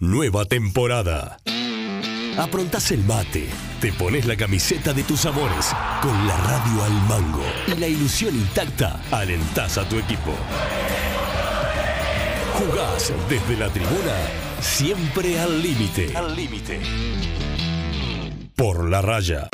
Nueva temporada. Aprontás el mate, te pones la camiseta de tus amores, con la radio al mango y la ilusión intacta, alentás a tu equipo. Jugás desde la tribuna, siempre al límite. Al límite. Por la raya.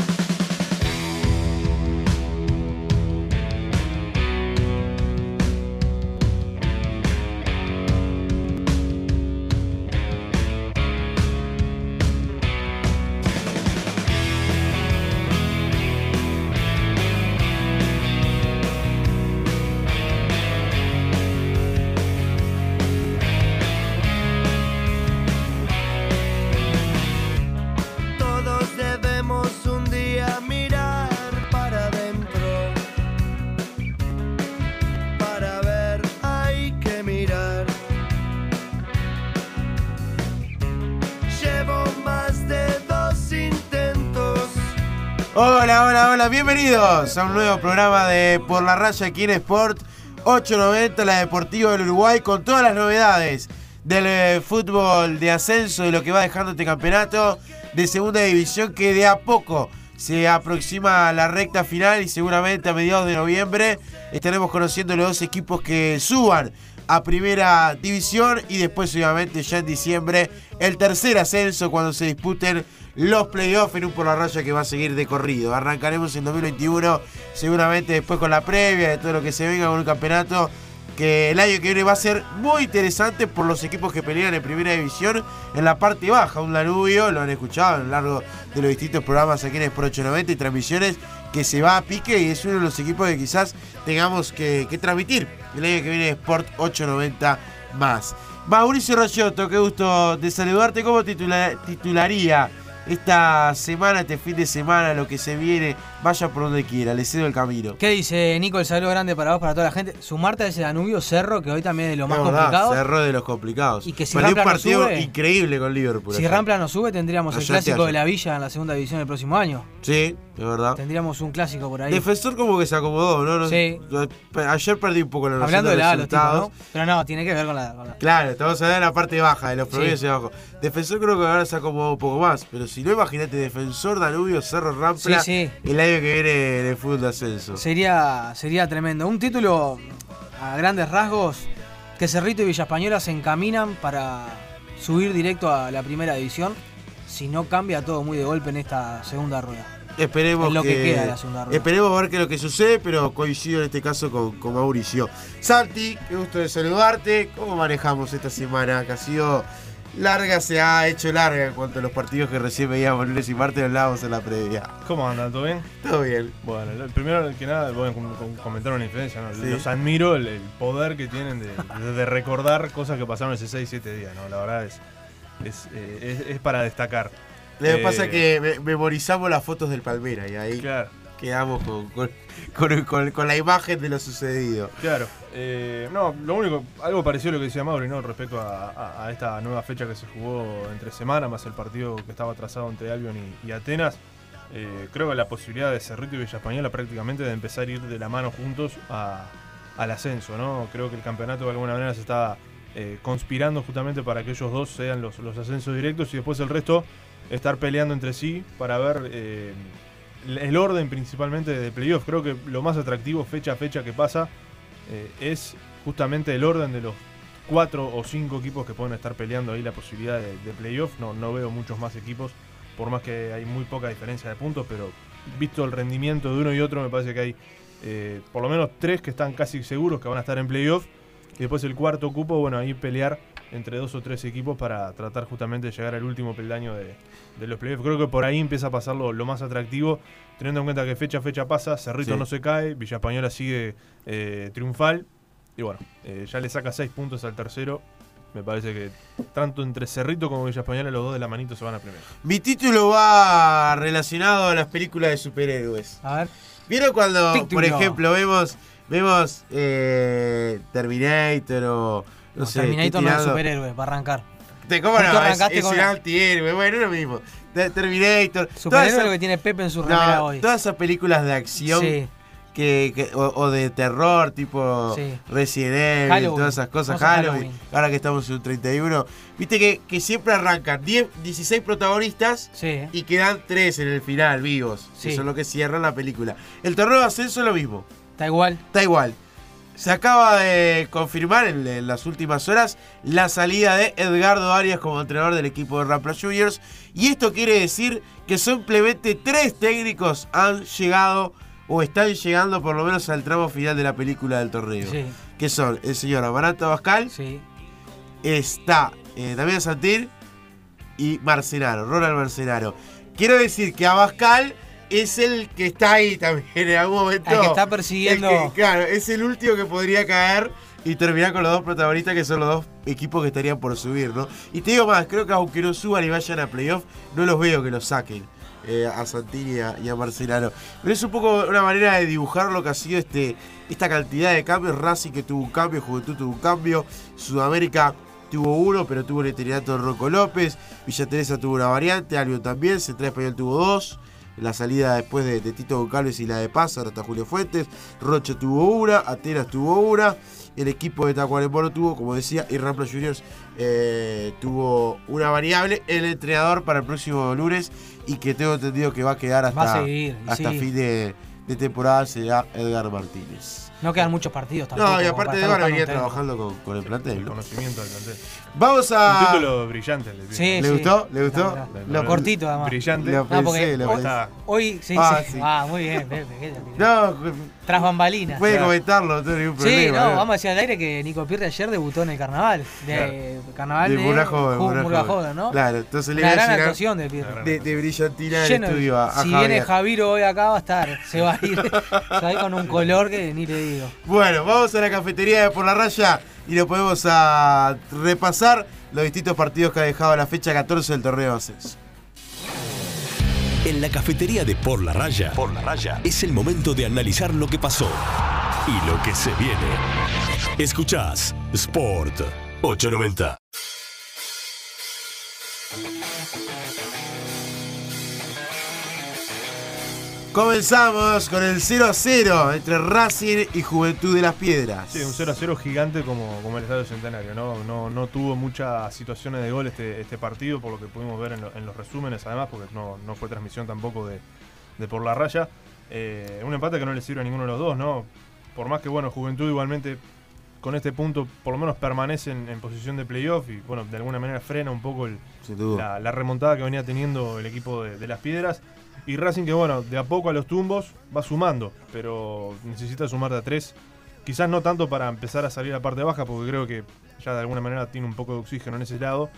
Bienvenidos a un nuevo programa de Por la Raya aquí en Sport 890, la Deportiva del Uruguay, con todas las novedades del eh, fútbol de ascenso y lo que va dejando este campeonato de segunda división que de a poco se aproxima a la recta final y seguramente a mediados de noviembre estaremos conociendo los dos equipos que suban a primera división y después obviamente ya en diciembre el tercer ascenso cuando se disputen los playoffs en un por la raya que va a seguir de corrido. Arrancaremos en 2021 seguramente después con la previa de todo lo que se venga con un campeonato que el año que viene va a ser muy interesante por los equipos que pelean en primera división en la parte baja. Un Danubio, lo han escuchado a lo largo de los distintos programas aquí en Sport 890 y transmisiones que se va a pique y es uno de los equipos que quizás tengamos que, transmitir el año que viene Sport 890 más. Mauricio Rochoto, qué gusto de saludarte. ¿Cómo titula- titularía esta semana, este fin de semana, lo que se viene? Vaya por donde quiera, le cedo el camino. ¿Qué dice Nico? El saludo grande para vos, para toda la gente. Sumarte a ese Danubio Cerro, que hoy también es de lo más verdad, complicado. Cerro de los complicados. Y que si Perdió un Rampla no partido sube- increíble con Liverpool. Si. Rampla no sube, tendríamos el clásico de la Villa en la segunda división el próximo año. Sí, es verdad. Tendríamos un clásico por ahí. Defensor como que se acomodó, ¿no? No- Sí. Ayer perdí un poco la noción Hablando de la A, los tipos, resultados. ¿no? Pero no, tiene que ver con la. con la- Claro, estamos hablando de la parte baja, de los Sí. promedios y abajo. Defensor creo que ahora se acomodó un poco más, pero si no, imagínate, Defensor, Danubio, Cerro, Rampla, Sí, sí. el año que viene en el fútbol de ascenso. Sería, sería tremendo. Un título a grandes rasgos que Cerrito y Villa Española se encaminan para subir directo a la primera división. Si no cambia todo muy de golpe en esta segunda rueda. Esperemos Es lo que queda de la segunda rueda. Esperemos ver qué es lo que sucede, pero coincido en este caso con, con Mauricio. Santi, qué gusto de saludarte. ¿Cómo manejamos esta semana? Que ha sido larga, se ha hecho larga en cuanto a los partidos que recién veíamos lunes y martes, hablábamos en la previa. ¿Cómo andan? ¿Todo bien? Todo bien. Bueno, primero que nada, voy a com- com- comentar una diferencia. ¿no? Sí. Los admiro el, el poder que tienen de, de- de recordar cosas que pasaron hace 6, 7 días. ¿no? La verdad es, es, eh, es- es para destacar. Lo que Eh, pasa es que me- memorizamos las fotos del Palmera y ahí Claro, quedamos con, con, con- con- la imagen de lo sucedido. claro. Eh, no, lo único, algo parecido a lo que decía Mauri, ¿no? Respecto a, esta nueva fecha que se jugó entre semana, más el partido que estaba trazado entre Albion y, Atenas. Eh, creo que la posibilidad de Cerrito y Villa Española prácticamente de empezar a ir de la mano juntos al ascenso, ¿no? Creo que el campeonato de alguna manera se está eh, conspirando justamente para que ellos dos sean los, los ascensos directos y después el resto estar peleando entre sí para ver el- orden principalmente de playoff. Creo que lo más atractivo fecha a fecha que pasa eh, es justamente el orden de los cuatro o cinco equipos que pueden estar peleando ahí la posibilidad de, de playoff. No, no veo muchos más equipos, por más que hay muy poca diferencia de puntos, pero visto el rendimiento de uno y otro, me parece que hay eh, por lo menos tres que están casi seguros que van a estar en playoff. Y después el cuarto cupo, bueno, ahí pelear entre dos o tres equipos para tratar justamente de llegar al último peldaño de, de los playoffs. Creo que por ahí empieza a pasar lo, lo más atractivo, teniendo en cuenta que fecha a fecha pasa, Cerrito Sí. no se cae, Villa Española sigue eh, triunfal. Y bueno, eh, ya le saca seis puntos al tercero. Me parece que tanto entre Cerrito como Villa Española, los dos de la manito se van a primero. Mi título va relacionado a las películas de superhéroes. A ver. ¿Vieron cuando, Título. por ejemplo, vemos vemos eh, Terminator o no, sé, Terminator no es superhéroe, va a arrancar. Te- ¿Cómo no? Es, arrancaste es con un antihéroe, bueno, es lo mismo. Te- Terminator. Superhéroe esas- es lo que tiene Pepe en su remera no, hoy. todas esas películas de acción Sí. que, que- o, o de terror, tipo Sí. Resident Evil, todas esas cosas, Halloween, Halloween. ahora que estamos en un 31, viste que, que siempre arrancan 10, 16 protagonistas Sí. y quedan 3 en el final vivos, que son los que cierran la película. El torneo de ascenso es lo mismo, Está igual. está igual. Se acaba de confirmar en, en las últimas horas la salida de Edgardo Arias como entrenador del equipo de Rampla Juniors. Y esto quiere decir que simplemente tres técnicos han llegado o están llegando por lo menos al tramo final de la película del torneo. Sí. Que son el señor Amaranto Abascal, Sí. está eh, Damián Santil y Marcenaro, Ronald Marcenaro. Quiero decir que Abascal es el que está ahí también en algún momento. Al que está persiguiendo. El que- claro, es el último que podría caer y terminar con los dos protagonistas que son los dos equipos que estarían por subir, ¿no? Y te digo más, creo que aunque no suban y vayan a playoff, no los veo que los saquen. eh, a Santini y a, y a Marcelano. Pero es un poco una manera de dibujar lo que ha sido este, esta cantidad de cambios. Racing que tuvo un cambio, Juventud tuvo un cambio, Sudamérica tuvo uno, pero tuvo el eternidad Rocco López, Villa Teresa tuvo una variante, Albion también, Central Español tuvo dos. La salida después de, de Tito Goncalves y la de Paz, ahora está Julio Fuentes. Rocha tuvo una, Atenas tuvo una. El equipo de Tacuarembó tuvo, como decía, y Rampla Juniors eh, tuvo una variable. El entrenador para el próximo lunes y que tengo entendido que va a quedar hasta, Va a seguir, y hasta sí. fin de, de temporada será Edgar Martínez. No quedan muchos partidos tampoco. No, y aparte de Edgar venía trabajando con, con el plantel. El ¿no? conocimiento del plantel. Vamos Un a. título brillante. le. Sí, ¿Le sí. gustó? ¿Le gustó? Lo cortito, además. Brillante. Lo No, porque pensé, lo hoy- pensé. Está- Hoy, sí, Ah, sí. sí. Ah, muy bien. Pepe, ¿qué te- No, Tras bambalinas. puede Claro. comentarlo, no tengo ningún Sí, problema. no, ¿eh? vamos a decir al aire que Nico Pirre ayer debutó en el carnaval. De carnaval de de, Murga Joven, Ju- Murga Murga Joven. Joven, ¿no? Claro, entonces le Una voy a gran actuación de Pirre. Una de, de brillantina de- estudio a, a si Javier. viene Javiro hoy acá va a estar, se va a ir, se va a ir con un color que ni le digo. Bueno, vamos a la cafetería de Por la Raya y lo podemos a repasar los distintos partidos que ha dejado la fecha 14 del torneo de ascenso. En la cafetería de Por la Raya, Por la Raya, es el momento de analizar lo que pasó y lo que se viene. Escuchás Sport 890. Comenzamos con el 0 a 0 entre Racing y Juventud de las Piedras. Sí, un 0 a 0 gigante como, como el Estadio Centenario. ¿no? No, no tuvo muchas situaciones de gol este, este partido, por lo que pudimos ver en los resúmenes, además, porque no, no fue transmisión tampoco de, de por la raya. Eh, un empate que no le sirve a ninguno de los dos, ¿no? Por más que, bueno, Juventud igualmente con este punto por lo menos permanece en, posición de playoff y, bueno, de alguna manera frena un poco el, la, la remontada que venía teniendo el equipo de, de las piedras. Y Racing que bueno, de a poco a los tumbos va sumando, pero necesita sumar de a tres. Quizás no tanto para empezar a salir a la parte baja, porque creo que ya de alguna manera tiene un poco de oxígeno en ese lado,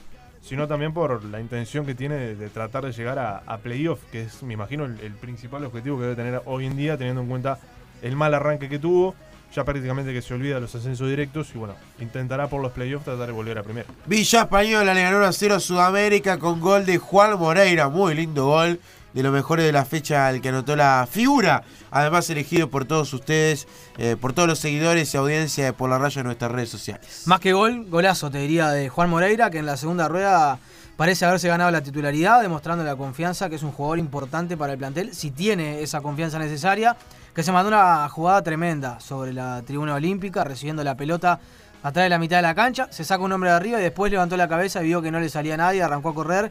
sino también por la intención que tiene de, de tratar de llegar a, a playoff, que es, me imagino, el, el principal objetivo que debe tener hoy en día, teniendo en cuenta el mal arranque que tuvo. Ya prácticamente que se olvida de los ascensos directos y bueno, intentará por los playoffs tratar de volver a primero. Villa Española le ganó 1 a 0 a Sudamérica con gol de Juan Moreira. Muy lindo gol. De los mejores de la fecha, el que anotó la figura. Además, elegido por todos ustedes, eh, por todos los seguidores y audiencia de Por la Raya en nuestras redes sociales. Más que gol, golazo te diría de Juan Moreira, que en la segunda rueda parece haberse ganado la titularidad, demostrando la confianza que es un jugador importante para el plantel, si tiene esa confianza necesaria, que se mandó una jugada tremenda sobre la tribuna olímpica, recibiendo la pelota atrás de la mitad de la cancha, se saca un hombre de arriba y después levantó la cabeza y vio que no le salía nadie, arrancó a correr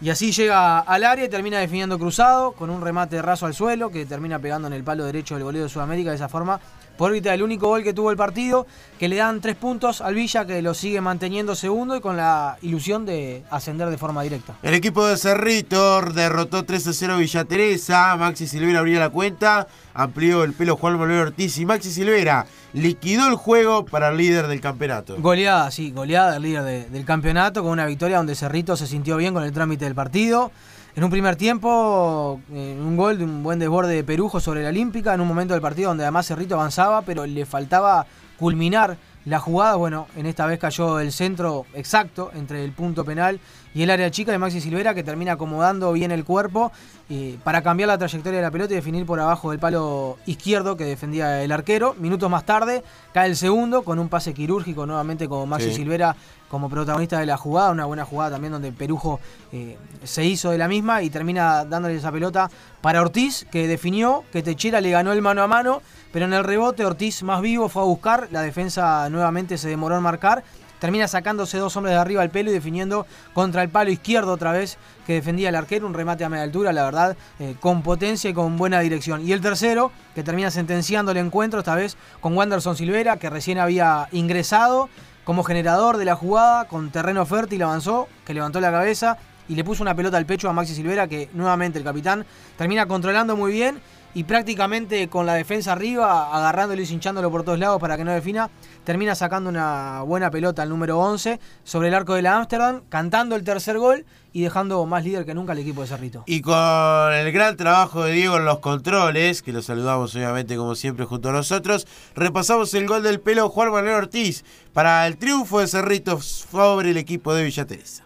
y así llega al área y termina definiendo cruzado con un remate raso al suelo que termina pegando en el palo derecho del goleo de Sudamérica de esa forma. Por ahorita el único gol que tuvo el partido, que le dan tres puntos al Villa que lo sigue manteniendo segundo y con la ilusión de ascender de forma directa. El equipo de Cerrito derrotó 3 a 0 a Villa Teresa. Maxi Silvera abrió la cuenta. Amplió el pelo Juan Manuel Ortiz y Maxi Silvera liquidó el juego para el líder del campeonato. Goleada, sí, goleada del líder de- del campeonato con una victoria donde Cerrito se sintió bien con el trámite del partido. En un primer tiempo, eh, un gol de un buen desborde de Perujo sobre la Olímpica, en un momento del partido donde además Cerrito avanzaba, pero le faltaba culminar la jugada, bueno, en esta vez cayó el centro exacto entre el punto penal y el área chica de Maxi Silvera que termina acomodando bien el cuerpo eh, para cambiar la trayectoria de la pelota y definir por abajo del palo izquierdo que defendía el arquero. Minutos más tarde cae el segundo con un pase quirúrgico nuevamente con Maxi Silvera como protagonista de la jugada, una buena jugada también donde Perujo eh, se hizo de la misma y termina dándole esa pelota para Ortiz que definió que Techera le ganó el mano a mano, pero en el rebote Ortiz más vivo fue a buscar, la defensa nuevamente se demoró en marcar termina sacándose dos hombres de arriba al pelo y definiendo contra el palo izquierdo otra vez que defendía el arquero, un remate a media altura, la verdad, eh, con potencia y con buena dirección. Y el tercero, que termina sentenciando el encuentro, esta vez con Wanderson Silvera, que recién había ingresado como generador de la jugada, con terreno fértil avanzó, que levantó la cabeza y le puso una pelota al pecho a Maxi Silvera, que nuevamente el capitán termina controlando muy bien y prácticamente con la defensa arriba, agarrándolo y hinchándolo por todos lados para que no defina, termina sacando una buena pelota al número 11 sobre el arco de la Amsterdam, cantando el tercer gol y dejando más líder que nunca al equipo de Cerrito. Y con el gran trabajo de Diego en los controles, que lo saludamos obviamente como siempre junto a nosotros, repasamos el gol del pelo Juan Manuel Ortiz para el triunfo de Cerrito sobre el equipo de Villa Teresa.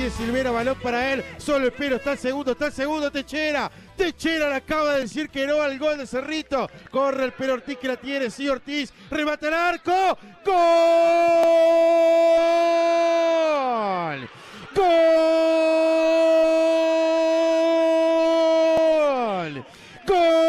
La pide Silvera, balón para él. Solo el pelo, está el segundo, está el segundo, Techera. Techera le acaba de decir que no al gol de Cerrito. Corre el pelo Ortiz que la tiene, sí Ortiz. Remata el arco. ¡Gol! ¡Gol! ¡Gol!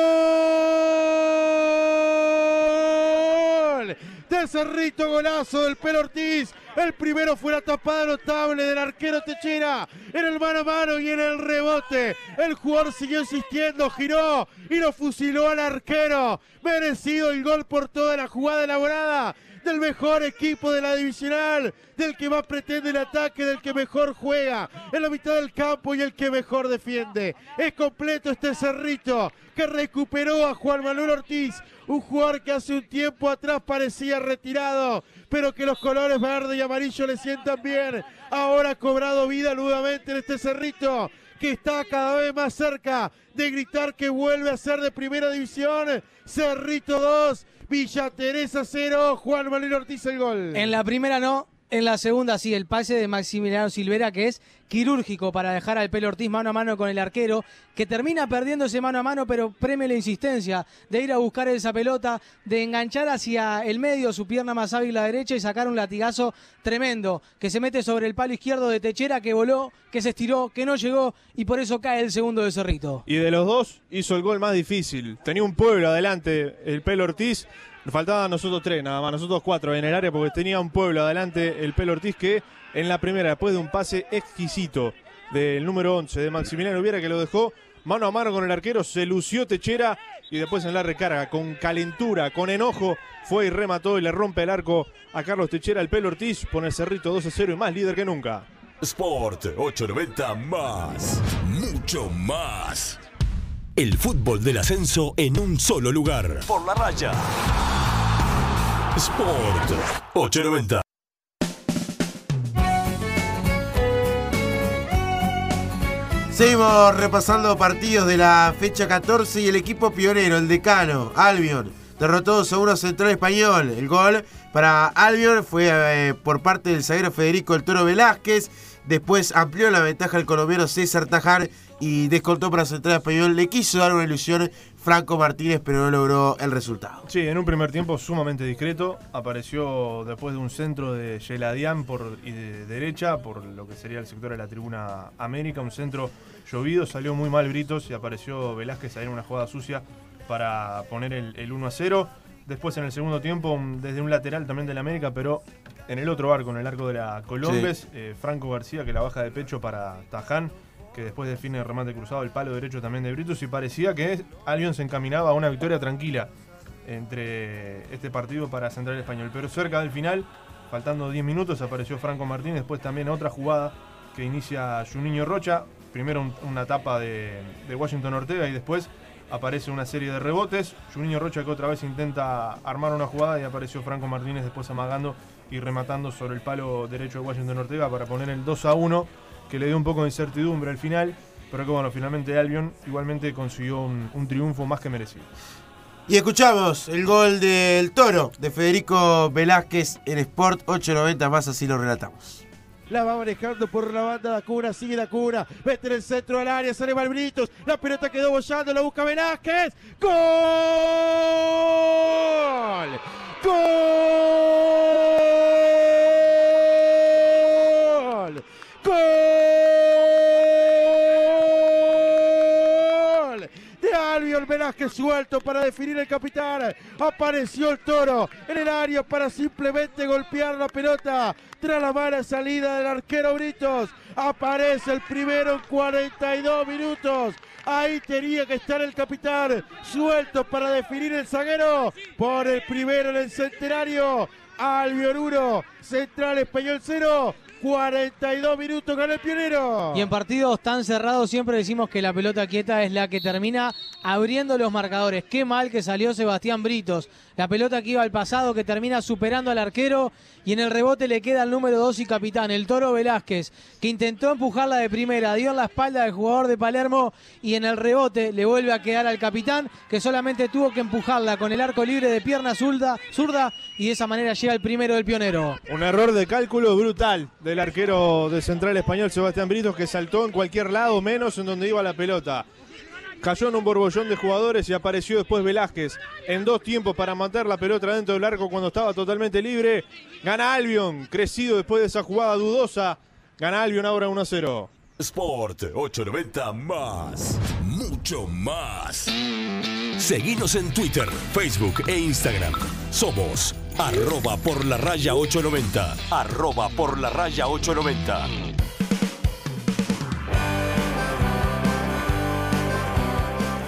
De Cerrito, golazo del pelo Ortiz. El primero fue la tapada notable del arquero Techera. En el mano a mano y en el rebote. El jugador siguió insistiendo, giró y lo fusiló al arquero. Merecido el gol por toda la jugada elaborada del mejor equipo de la divisional, del que más pretende el ataque, del que mejor juega en la mitad del campo y el que mejor defiende. Es completo este cerrito que recuperó a Juan Manuel Ortiz, un jugador que hace un tiempo atrás parecía retirado, pero que los colores verde y amarillo le sientan bien. Ahora ha cobrado vida nuevamente en este cerrito que está cada vez más cerca de gritar que vuelve a ser de primera división. Cerrito 2, Villa Teresa 0, Juan Manuel Ortiz el gol. En la primera no, en la segunda sí, el pase de Maximiliano Silvera que es quirúrgico para dejar al pelo Ortiz mano a mano con el arquero, que termina perdiéndose mano a mano, pero premia la insistencia de ir a buscar esa pelota, de enganchar hacia el medio su pierna más hábil la derecha y sacar un latigazo tremendo, que se mete sobre el palo izquierdo de Techera, que voló, que se estiró, que no llegó y por eso cae el segundo de Cerrito. Y de los dos hizo el gol más difícil. Tenía un pueblo adelante, el pelo Ortiz. Faltaban nosotros tres, nada más, nosotros cuatro en el área porque tenía un pueblo adelante el pelo Ortiz que en la primera, después de un pase exquisito del número 11 de Maximiliano Viera que lo dejó mano a mano con el arquero, se lució Techera y después en la recarga, con calentura, con enojo, fue y remató y le rompe el arco a Carlos Techera, el pelo Ortiz, pone el cerrito 2 a 0 y más líder que nunca. Sport 890 más, mucho más. El fútbol del ascenso en un solo lugar. Por la raya. Sport 890. Seguimos repasando partidos de la fecha 14 y el equipo pionero, el decano, Albion, derrotó 2 a 1 Central Español. El gol para Albion fue eh, por parte del zaguero Federico El Toro Velázquez. Después amplió la ventaja el colombiano César Tajar y descontó para Central Español. Le quiso dar una ilusión Franco Martínez, pero no logró el resultado. Sí, en un primer tiempo sumamente discreto. Apareció después de un centro de Yeladián por, y de derecha, por lo que sería el sector de la tribuna América. Un centro llovido, salió muy mal Britos y apareció Velázquez ahí en una jugada sucia para poner el, 1 a 0. Después en el segundo tiempo, desde un lateral también del América, pero en el otro arco, en el arco de la Colombes, eh, Franco García que la baja de pecho para Taján que después define el remate cruzado, el palo derecho también de Britus, y parecía que Albion se encaminaba a una victoria tranquila entre este partido para Central Español. Pero cerca del final, faltando 10 minutos, apareció Franco Martín, después también otra jugada que inicia Juninho Rocha, primero una etapa de, Washington Ortega y después aparece una serie de rebotes. Juninho Rocha que otra vez intenta armar una jugada y apareció Franco Martínez después amagando y rematando sobre el palo derecho de Washington Ortega para poner el 2 a 1 que le dio un poco de incertidumbre al final, pero que bueno, finalmente Albion igualmente consiguió un, triunfo más que merecido. Y escuchamos el gol del toro de Federico Velázquez en Sport 890 más, así lo relatamos. La va manejando por la banda da Cura, sigue da Cura, mete en el centro del área, sale Malbritos, la pelota quedó bollando, la busca Velázquez. ¡Gol! ¡Gol! ¡Gol! Velázquez suelto para definir el capitán. Apareció el toro en el área para simplemente golpear la pelota. Tras la mala salida del arquero Britos. Aparece el primero en 42 minutos. Ahí tenía que estar el capitán. Suelto para definir el zaguero. Por el primero en el centenario. Albion 1. Central Español 0. 42 minutos con el pionero. Y en partidos tan cerrados siempre decimos que la pelota quieta es la que termina abriendo los marcadores. Qué mal que salió Sebastián Britos. La pelota que iba al pasado que termina superando al arquero y en el rebote le queda el número 2 y capitán, el Toro Velázquez, que intentó empujarla de primera, dio en la espalda del jugador de Palermo y en el rebote le vuelve a quedar al capitán que solamente tuvo que empujarla con el arco libre de pierna zurda, zurda y de esa manera llega el primero del pionero. Un error de cálculo brutal del arquero de Central Español, Sebastián Britos, que saltó en cualquier lado, menos en donde iba la pelota. Cayó en un borbollón de jugadores y apareció después Velázquez en dos tiempos para matar la pelota dentro del arco cuando estaba totalmente libre. Gana Albion, crecido después de esa jugada dudosa. Gana Albion ahora 1 0. Sport 890 más. Mucho más. Seguinos en Twitter, Facebook e Instagram. Somos arroba por la raya 890. Arroba por la raya 890.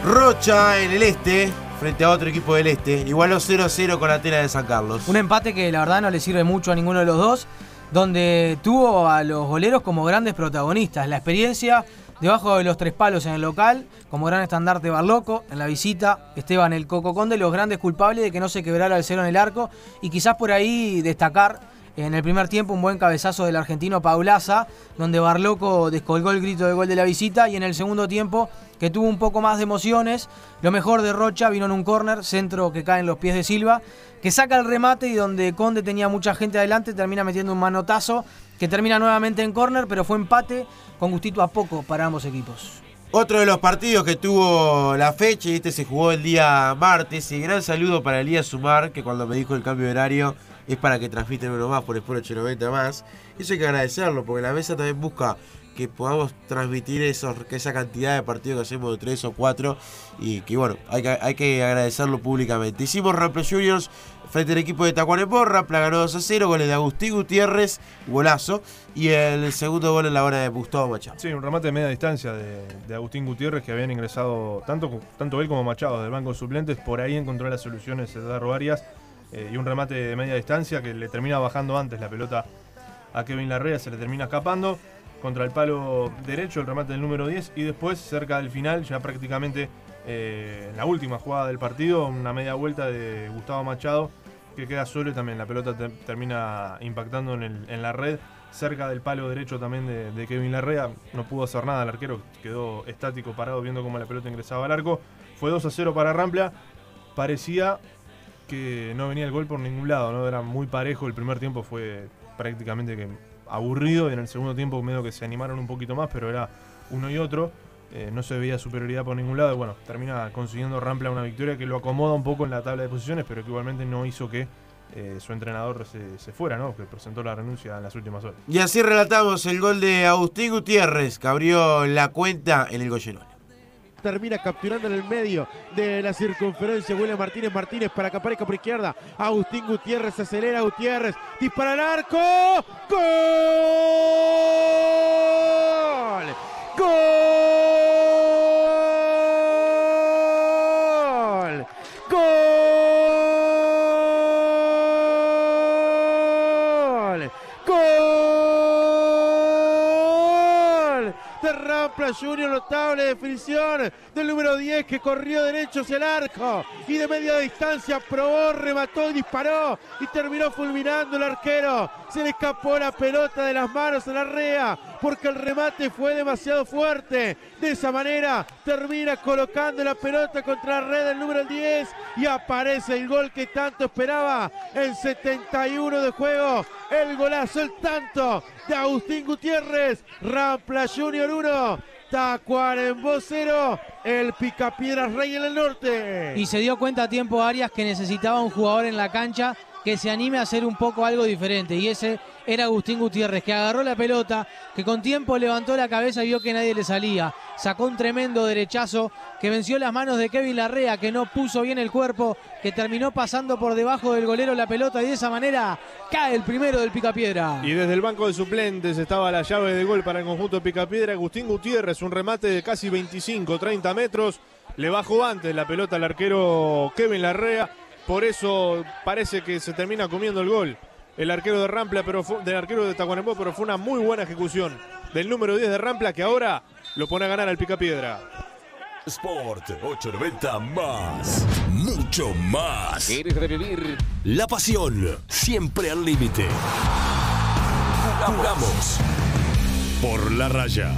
Rocha en el este, frente a otro equipo del este. Igualó 0-0 con Atenas de San Carlos. Un empate que la verdad no le sirve mucho a ninguno de los dos, donde tuvo a los goleros como grandes protagonistas. La experiencia debajo de los tres palos en el local, como gran estandarte Barloco, en la visita Esteban el Coco Conde, los grandes culpables de que no se quebrara el cero en el arco y quizás por ahí destacar en el primer tiempo un buen cabezazo del argentino Paulaza, donde Barloco descolgó el grito de gol de la visita y en el segundo tiempo que tuvo un poco más de emociones, lo mejor de Rocha vino en un córner, centro que cae en los pies de Silva, que saca el remate y donde Conde tenía mucha gente adelante termina metiendo un manotazo que termina nuevamente en córner, pero fue empate con gustito a poco para ambos equipos. Otro de los partidos que tuvo la fecha y este se jugó el día martes. Y gran saludo para Elías Sumar, que cuando me dijo el cambio de horario es para que transmiten uno más por Sport 890 más. Eso hay que agradecerlo, porque la mesa también busca que podamos transmitir esos, esa cantidad de partidos que hacemos de 3 o 4 y que bueno, hay que, hay que agradecerlo públicamente. Hicimos Rampla Juniors frente al equipo de Tacuanepo, Rampla ganó 2 a 0, goles de Agustín Gutiérrez, golazo, y el segundo gol en la hora de Gustavo Machado. Sí, un remate de media distancia de, de Agustín Gutiérrez que habían ingresado tanto, tanto él como Machado del banco de suplentes, por ahí encontró las soluciones Darro Arias eh, y un remate de media distancia que le termina bajando antes la pelota a Kevin Larrea, se le termina escapando contra el palo derecho, el remate del número 10 y después cerca del final, ya prácticamente eh, en la última jugada del partido, una media vuelta de Gustavo Machado que queda solo y también la pelota te- termina impactando en la red cerca del palo derecho también de, de Kevin Larrea. No pudo hacer nada el arquero, quedó estático parado viendo cómo la pelota ingresaba al arco. Fue 2 a 0 para Rampla. Parecía que no venía el gol por ningún lado, ¿no? Era muy parejo. El primer tiempo fue prácticamente que aburrido y en el segundo tiempo medio que se animaron un poquito más, pero era uno y otro. Eh, no se veía superioridad por ningún lado bueno, termina consiguiendo Rampla una victoria que lo acomoda un poco en la tabla de posiciones, pero que igualmente no hizo que eh, su entrenador se, se fuera, ¿no? Que presentó la renuncia en las últimas horas. Y así relatamos el gol de Agustín Gutiérrez, que abrió la cuenta en el Goyenol. Termina capturando en el medio de la circunferencia. William Martínez Martínez para que aparezca por izquierda. Agustín Gutiérrez acelera. Gutiérrez dispara al arco. ¡Gol! ¡Gol! Junior, notable definición del número 10 que corrió derecho hacia el arco y de media distancia probó, remató y disparó y terminó fulminando el arquero. Se le escapó la pelota de las manos a la rea porque el remate fue demasiado fuerte. De esa manera termina colocando la pelota contra la red del número 10 y aparece el gol que tanto esperaba en 71 de juego. El golazo, el tanto de Agustín Gutiérrez. Rampla Junior 1. Tacuarembó 0. El Picapiedras Rey en el norte. Y se dio cuenta a tiempo Arias que necesitaba un jugador en la cancha que se anime a hacer un poco algo diferente. Y ese era Agustín Gutiérrez, que agarró la pelota, que con tiempo levantó la cabeza y vio que nadie le salía. Sacó un tremendo derechazo que venció las manos de Kevin Larrea, que no puso bien el cuerpo, que terminó pasando por debajo del golero la pelota y de esa manera cae el primero del Picapiedra. Y desde el banco de suplentes estaba la llave de gol para el conjunto Picapiedra. Agustín Gutiérrez, un remate de casi 25, 30 metros. Le bajó antes la pelota al arquero Kevin Larrea. Por eso parece que se termina comiendo el gol el arquero de Rampla, pero fue, del arquero de Tacuarembó, pero fue una muy buena ejecución del número 10 de Rampla que ahora lo pone a ganar al Picapiedra. Sport 890 más. Mucho más. ¿Quieres revivir? La pasión, siempre al límite. Jugamos por la raya.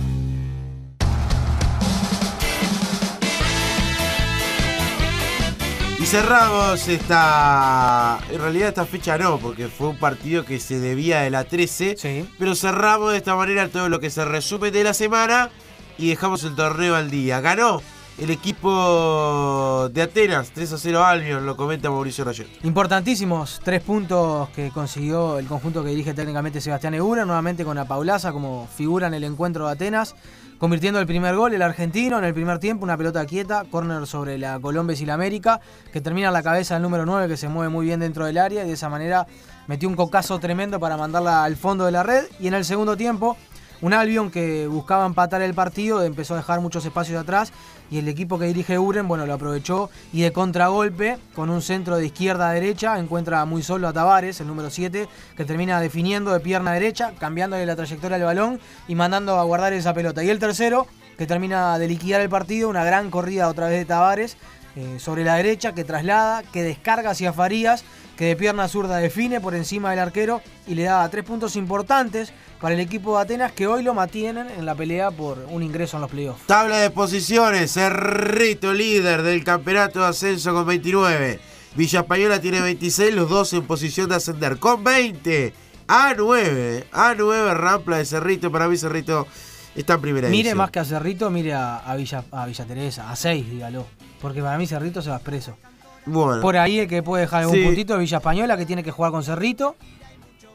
Y cerramos esta. En realidad, esta fecha no, porque fue un partido que se debía de la 13. Sí. Pero cerramos de esta manera todo lo que se resume de la semana y dejamos el torneo al día. Ganó el equipo de Atenas, 3 a 0 Albion, lo comenta Mauricio Rayo. Importantísimos tres puntos que consiguió el conjunto que dirige técnicamente Sebastián Egura, nuevamente con la Paulaza como figura en el encuentro de Atenas, convirtiendo el primer gol el argentino en el primer tiempo, una pelota quieta, córner sobre la Colombia y la América, que termina la cabeza del número 9 que se mueve muy bien dentro del área y de esa manera metió un cocazo tremendo para mandarla al fondo de la red. Y en el segundo tiempo un Albion que buscaba empatar el partido, empezó a dejar muchos espacios atrás y el equipo que dirige Uren, bueno, lo aprovechó y de contragolpe, con un centro de izquierda a derecha, encuentra muy solo a Tavares, el número 7, que termina definiendo de pierna derecha, cambiándole la trayectoria del balón y mandando a guardar esa pelota. Y el tercero, que termina de liquidar el partido, una gran corrida otra vez de Tavares eh, sobre la derecha, que traslada, que descarga hacia Farías, que de pierna zurda define por encima del arquero y le da tres puntos importantes para el equipo de Atenas que hoy lo mantienen en la pelea por un ingreso en los playoffs. Tabla de posiciones, Cerrito líder del campeonato de ascenso con 29. Villa Española tiene 26, los dos en posición de ascender con 20. A9, A9 Rampla de Cerrito, para mí Cerrito está en primera Mire más que a Cerrito, mire a, a Villa, a Villa Teresa, a 6, dígalo. Porque para mí Cerrito se va expreso. Bueno, Por ahí el que puede dejar algún Sí. puntito de Villa Española que tiene que jugar con Cerrito.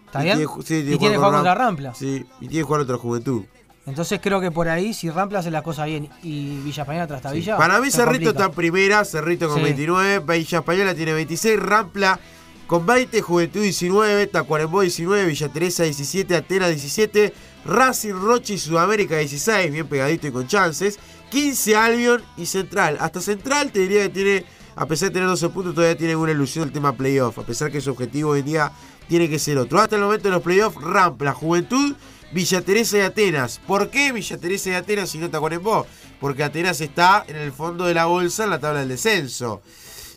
¿Está y bien? tiene- sí, y tiene que jugar contra Ram- Rampla. Sí, y tiene que jugar otra juventud. Entonces creo que por ahí, si Rampla hace las cosas bien y Villa Española tras Sí. Villa. Para mí Cerrito complica. está en primera, Cerrito con Sí. 29, Villa Española tiene 26, Rampla con 20, Juventud 19, Tacuarembó 19, Villa Teresa 17, Atenas 17, Racing Roche y Sudamérica 16, bien pegadito y con chances, 15 Albion y Central. Hasta Central te diría que tiene, a pesar de tener 12 puntos, todavía tiene una ilusión del tema playoff, a pesar que su objetivo hoy en día tiene que ser otro. Hasta el momento de los playoffs, Rampla, Juventud, Villa Teresa y Atenas. ¿Por qué Villa Teresa y Atenas y no Tacuarembó? Porque Atenas está en el fondo de la bolsa en la tabla del descenso.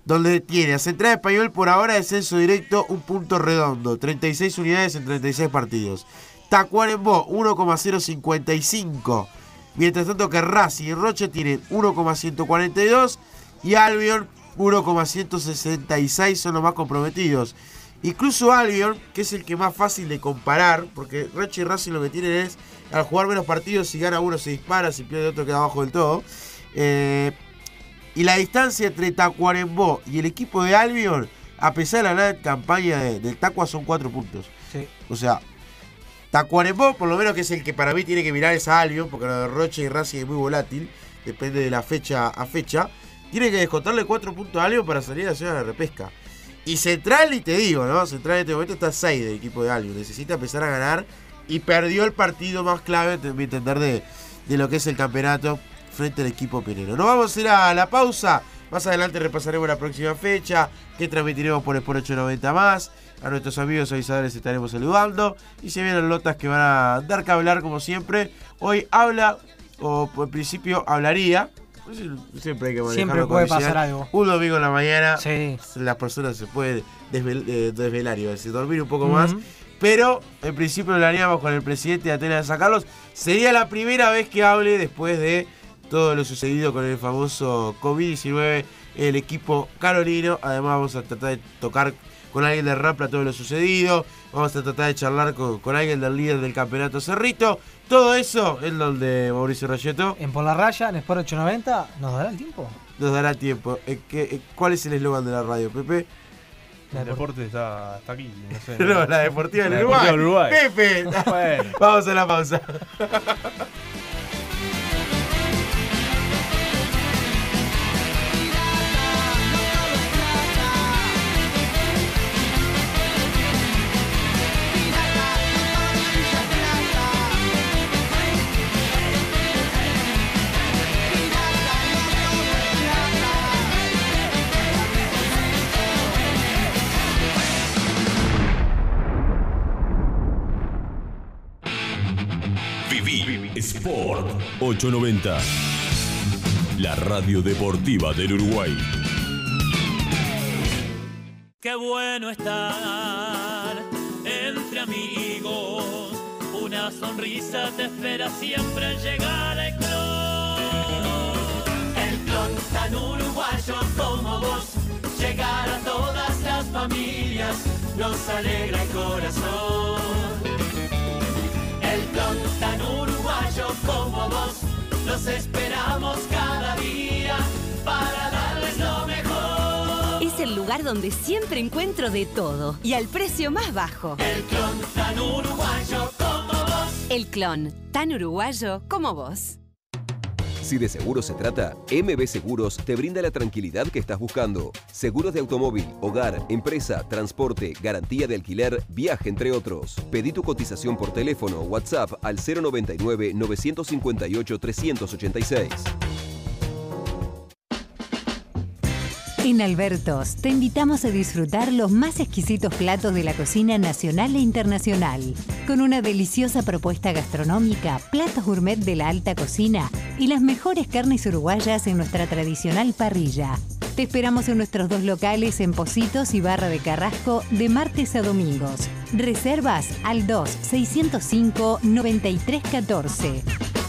Donde tiene a Central Español por ahora descenso directo, un punto redondo, 36 unidades en 36 partidos. Tacuarembó 1,055. Mientras tanto que Racing y Rocha tienen 1,142 y Albion 1,166 son los más comprometidos. Incluso Albion, que es el que más fácil de comparar, porque Rocha y Racing lo que tienen es, al jugar menos partidos, si gana uno se dispara, si pierde otro queda abajo del todo. Eh, y la distancia entre Tacuarembó y el equipo de Albion, a pesar de la gran campaña de- del Tacua, son 4 puntos. Sí. O sea, Tacuarembó, por lo menos que es el que para mí tiene que mirar es a Albion, porque lo de Rocha y Racing es muy volátil, depende de la fecha a fecha. Tiene que descontarle 4 puntos a Albion para salir a la zona de repesca. Y Central, y te digo, ¿no? Central en este momento está 6 del equipo de Albion. Necesita empezar a ganar y perdió el partido más clave, en mi entender, de, de lo que es el campeonato frente al equipo Pinero. Nos vamos a ir a la pausa. Más adelante repasaremos la próxima fecha, que transmitiremos por Sport 890 más. A nuestros amigos avisadores estaremos saludando. Y se vienen lotas que van a dar que hablar como siempre. Hoy habla, o por principio hablaría. Siempre hay que manejarlo Siempre puede pasar algo. Un domingo en la mañana Sí. las personas se pueden desvel- eh, desvelar, decir, dormir un poco más. Pero en principio lo haríamos con el presidente de Atenas de San Carlos. Sería la primera vez que hable después de todo lo sucedido con el famoso COVID-19, el equipo carolino. Además vamos a tratar de tocar con alguien de Rapla todo lo sucedido. Vamos a tratar de charlar con, con alguien del líder del campeonato Cerrito. Todo eso es donde Mauricio Rayeto En Por la Raya, en Sport 890, ¿nos dará el tiempo? nos dará tiempo. Eh, ¿qué- eh, ¿Cuál es el eslogan de la radio, Pepe? El deporte está, está aquí, no sé. No, la deportiva del Uruguay. Pepe. Bueno. Vamos a la pausa. Viví Sport 890. La radio deportiva del Uruguay. Qué bueno estar entre amigos. Una sonrisa te espera siempre al llegar al clon. El clon tan uruguayo como vos. Llegar a todas las familias nos alegra el corazón. Tan uruguayo como vos. Los esperamos cada día para darles lo mejor. Es el lugar donde siempre encuentro de todo y al precio más bajo. El clon tan uruguayo como vos. El clon, tan uruguayo como vos. Si de seguro se trata, MB Seguros te brinda la tranquilidad que estás buscando. Seguros de automóvil, hogar, empresa, transporte, garantía de alquiler, viaje, entre otros. Pedí tu cotización por teléfono o WhatsApp al 099-958-386. En Albertos te invitamos a disfrutar los más exquisitos platos de la cocina nacional e internacional, con una deliciosa propuesta gastronómica, platos gourmet de la alta cocina y las mejores carnes uruguayas en nuestra tradicional parrilla. Te esperamos en nuestros dos locales en Positos y Barra de Carrasco de martes a domingos. Reservas al 2-605-9314.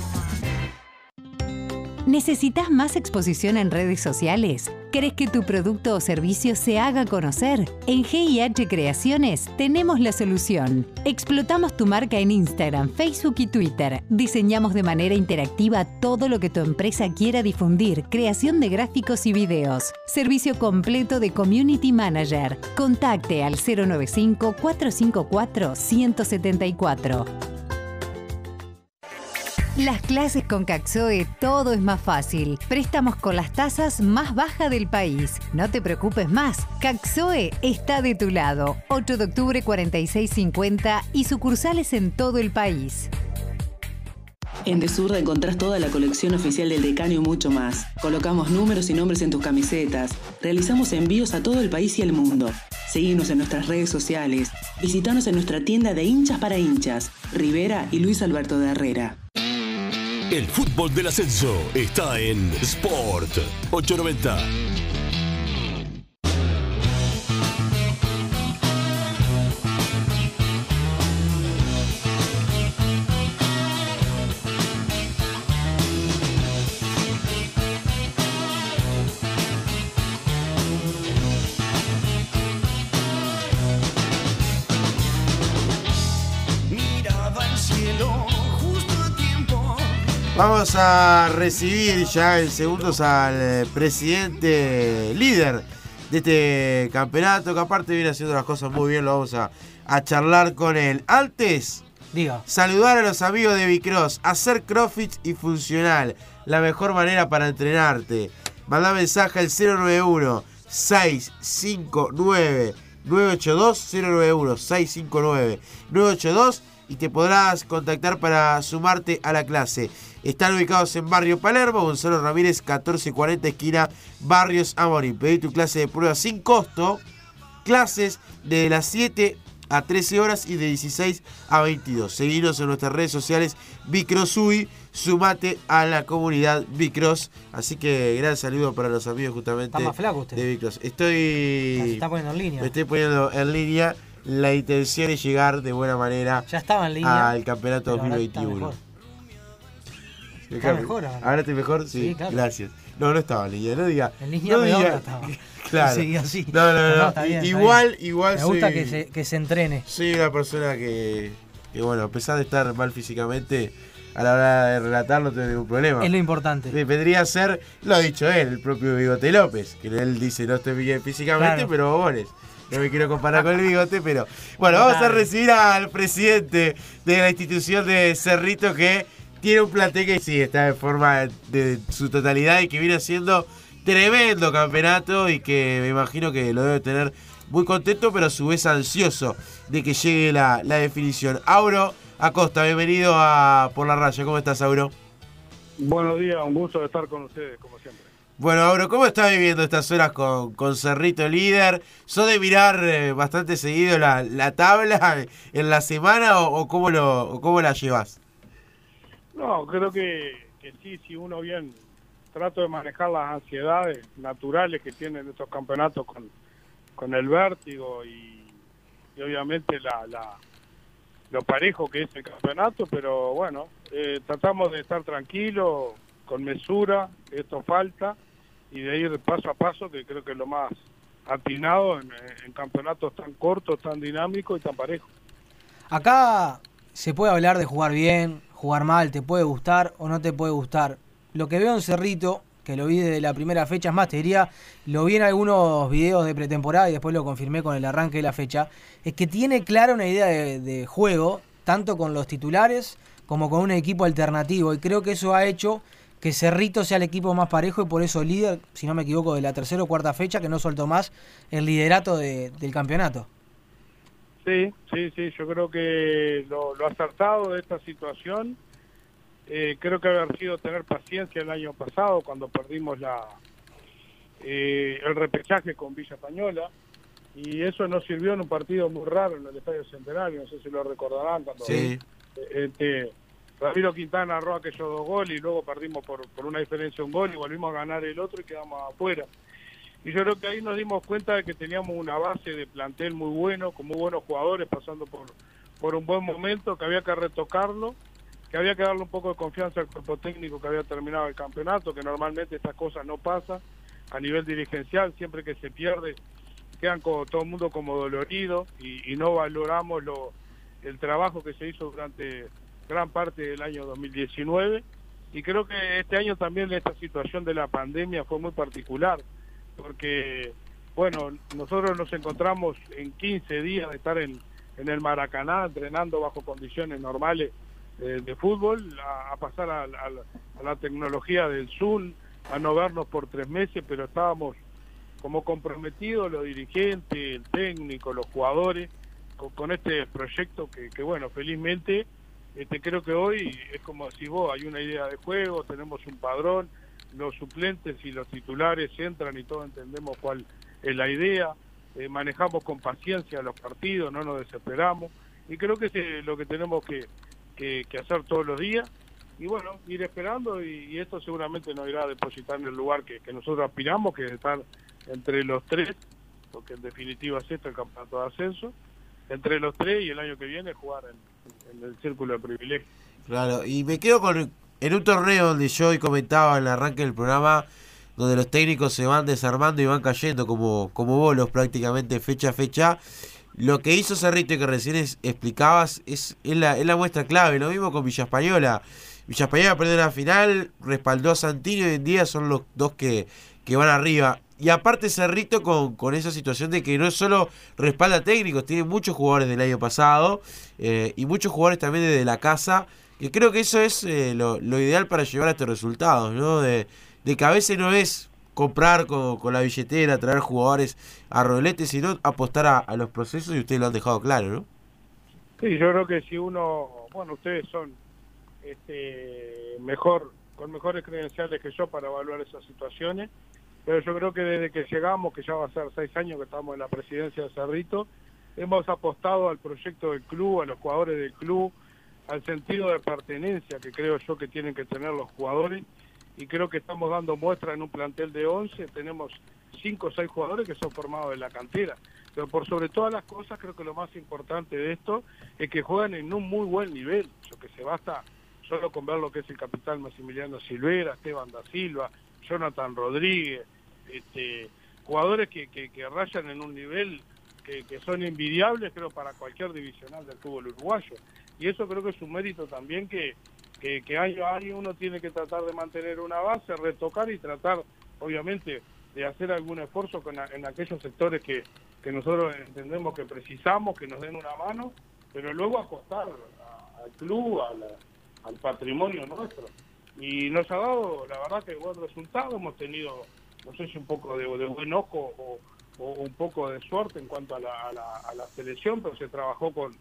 ¿Necesitas más exposición en redes sociales? ¿Crees que tu producto o servicio se haga conocer? En GIH Creaciones tenemos la solución. Explotamos tu marca en Instagram, Facebook y Twitter. Diseñamos de manera interactiva todo lo que tu empresa quiera difundir, creación de gráficos y videos. Servicio completo de Community Manager. Contacte al 095-454-174. Las clases con Caxoe todo es más fácil. Préstamos con las tasas más bajas del país. No te preocupes más. Caxoe está de tu lado. 8 de octubre 4650 y sucursales en todo el país. En Desurda encontrás toda la colección oficial del Decano y mucho más. Colocamos números y nombres en tus camisetas. Realizamos envíos a todo el país y el mundo. Seguinos en nuestras redes sociales. Visítanos en nuestra tienda de hinchas para hinchas, Rivera y Luis Alberto de Herrera. El fútbol del ascenso está en Sport 890. Vamos a recibir ya en segundos al eh, presidente líder de este campeonato, que aparte viene haciendo las cosas muy bien, lo vamos a, a charlar con él. Antes, Diga. saludar a los amigos de Bicross, hacer CrossFit y funcional, la mejor manera para entrenarte. Manda mensaje al 091 659 982 091 659 982 y te podrás contactar para sumarte a la clase. Están ubicados en Barrio Palermo, Gonzalo Ramírez 1440 esquina Barrios Amorín. Pedí tu clase de prueba sin costo. Clases de las 7 a 13 horas y de 16 a 22. Seguinos en nuestras redes sociales Bicrossui, sumate a la comunidad Bicross. Así que gran saludo para los amigos justamente Está más flaco usted. de Bicross. Estoy Se está poniendo en línea. me estoy poniendo en línea la intención es llegar de buena manera Ya estaba en línea. al campeonato pero ahora está 2021. mejor. Está mejor ahora. ¿Ahora estoy mejor? Sí, Sí, claro. gracias. No, no estaba en línea, no diga. En línea no diga- estaba. Claro. Seguía así. No, no, no. bien, está igual, igual Me gusta soy- que se, que se entrene. Soy una persona que, que, bueno, a pesar de estar mal físicamente, a la hora de relatar no tengo ningún problema. Es lo importante. Vendría a ser, lo ha dicho él, el propio Bigote López, que él dice no estoy bien físicamente, Claro. pero bobones. No me quiero comparar con el bigote, pero bueno, vamos a recibir al presidente de la institución de Cerrito que tiene un plantel que sí está en forma de su totalidad y que viene haciendo tremendo campeonato y que me imagino que lo debe tener muy contento, pero a su vez ansioso de que llegue la, la definición. Auro Acosta, bienvenido a Por la Raya. ¿Cómo estás, Auro? Buenos días, un gusto de estar con ustedes, como siempre. Bueno, Auro, ¿cómo estás viviendo estas horas con, con Cerrito líder? ¿Sos de mirar eh, bastante seguido la, la tabla en la semana o, cómo, lo, cómo la llevas? No, creo que, que sí, si uno bien trato de manejar las ansiedades naturales que tienen estos campeonatos con, con el vértigo y, y obviamente la, la, lo parejo que es el campeonato, pero bueno, eh, tratamos de estar tranquilos, con mesura, esto falta, y de ir paso a paso, que creo que es lo más atinado en, campeonatos tan cortos, tan dinámicos y tan parejos. Acá se puede hablar de jugar bien, jugar mal, te puede gustar o no te puede gustar. Lo que veo en Cerrito, que lo vi desde la primera fecha, es más, te diría, lo vi en algunos videos de pretemporada y después lo confirmé con el arranque de la fecha, es que tiene clara una idea de, de juego, tanto con los titulares como con un equipo alternativo. Y creo que eso ha hecho que Cerrito sea el equipo más parejo y por eso líder, si no me equivoco, de la tercera o cuarta fecha, que no soltó más el liderato de- del campeonato. Sí, sí, sí, yo creo que lo, lo acertado de esta situación, eh, creo que haber sido tener paciencia el año pasado cuando perdimos la eh, el repechaje con Villa Española y eso nos sirvió en un partido muy raro en el Estadio Centenario, no sé si lo recordarán cuando Sí. eh, este, Ramiro Quintana erró aquellos dos goles y luego perdimos por, por una diferencia un gol y volvimos a ganar el otro y quedamos afuera. Y yo creo que ahí nos dimos cuenta de que teníamos una base de plantel muy bueno, con muy buenos jugadores, pasando por, por un buen momento, que había que retocarlo, que había que darle un poco de confianza al cuerpo técnico que había terminado el campeonato, que normalmente estas cosas no pasan a nivel dirigencial, siempre que se pierde quedan como, todo el mundo como dolorido y, y no valoramos lo, el trabajo que se hizo durante gran parte del año 2019 y creo que este año también esta situación de la pandemia fue muy particular porque bueno nosotros nos encontramos en 15 días de estar en, en el Maracaná entrenando bajo condiciones normales eh, de fútbol a, pasar a, a- a la tecnología del Zoom a no vernos por tres meses pero estábamos como comprometidos los dirigentes el técnico los jugadores con, con este proyecto que bueno felizmente este, creo que hoy es como decís vos, hay una idea de juego, tenemos un padrón, los suplentes y los titulares entran y todos entendemos cuál es la idea, eh, manejamos con paciencia los partidos, no nos desesperamos y creo que es lo que tenemos que, que- hacer todos los días y bueno, ir esperando y, y esto seguramente nos irá a depositar en el lugar que, que nosotros aspiramos, que es estar entre los tres, porque en definitiva es esto el campeonato de ascenso, entre los tres y el año que viene jugar en, en el círculo de privilegio. Claro, y me quedo con en un torneo donde yo hoy comentaba en el arranque del programa, donde los técnicos se van desarmando y van cayendo como, como bolos prácticamente fecha a fecha. Lo que hizo Cerrito y que recién explicabas es, es, la, es la muestra clave. Lo mismo con Villa Española. Villa Española perdió la final, respaldó a Santino y hoy en día son los dos que, que van arriba. Y aparte Cerrito con, con esa situación de que no solo respalda técnicos, tiene muchos jugadores del año pasado eh, y muchos jugadores también desde la casa, que creo que eso es eh, lo, lo ideal para llevar a estos resultados, ¿no? De, de que a veces no es comprar con, con la billetera, traer jugadores a rolete, sino apostar a, a los procesos y ustedes lo han dejado claro, ¿no? Sí, yo creo que si uno, bueno, ustedes son este, mejor, con mejores credenciales que yo para evaluar esas situaciones, pero yo creo que desde que llegamos, que ya va a ser seis años que estamos en la presidencia de Cerrito, hemos apostado al proyecto del club, a los jugadores del club, al sentido de pertenencia que creo yo que tienen que tener los jugadores y creo que estamos dando muestra en un plantel de 11, tenemos cinco o seis jugadores que son formados en la cantera. Pero por sobre todas las cosas, creo que lo más importante de esto es que juegan en un muy buen nivel. Yo que se basta solo con ver lo que es el capitán Maximiliano Silvera, Esteban da Silva, Jonathan Rodríguez, este, jugadores que, que, rayan en un nivel que, que, son envidiables, creo, para cualquier divisional del fútbol uruguayo. Y eso creo que es un mérito también que, que, que año a año uno tiene que tratar de mantener una base, retocar y tratar, obviamente, de hacer algún esfuerzo con, en aquellos sectores que, que nosotros entendemos que precisamos, que nos den una mano, pero luego acostar al club, al patrimonio nuestro. Y nos ha dado, la verdad, que buen resultado. Hemos tenido, no sé si un poco de, de buen ojo o, un poco de suerte en cuanto a la, a la, a la selección, pero se trabajó con,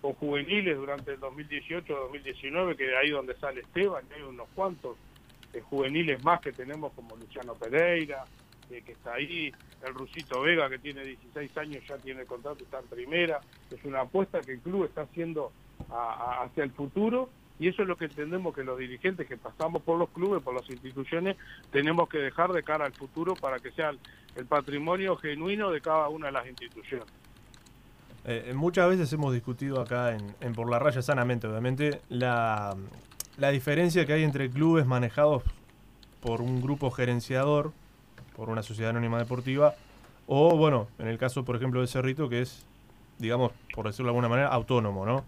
juveniles durante el 2018-2019, que de ahí donde sale Esteban, y hay unos cuantos eh, juveniles más que tenemos, como Luciano Pereira, eh, que está ahí, el Rusito Vega, que tiene 16 años, ya tiene contrato, está en primera. Es una apuesta que el club está haciendo a, hacia el futuro y eso es lo que entendemos que los dirigentes que pasamos por los clubes, por las instituciones, tenemos que dejar de cara al futuro para que sea el, patrimonio genuino de cada una de las instituciones. Eh, muchas veces hemos discutido acá en, en, Por la Raya Sanamente, obviamente, la, la diferencia que hay entre clubes manejados por un grupo gerenciador, por una sociedad anónima deportiva, o, bueno, en el caso, por ejemplo, de Cerrito, que es, digamos, por decirlo de alguna manera, autónomo, ¿no?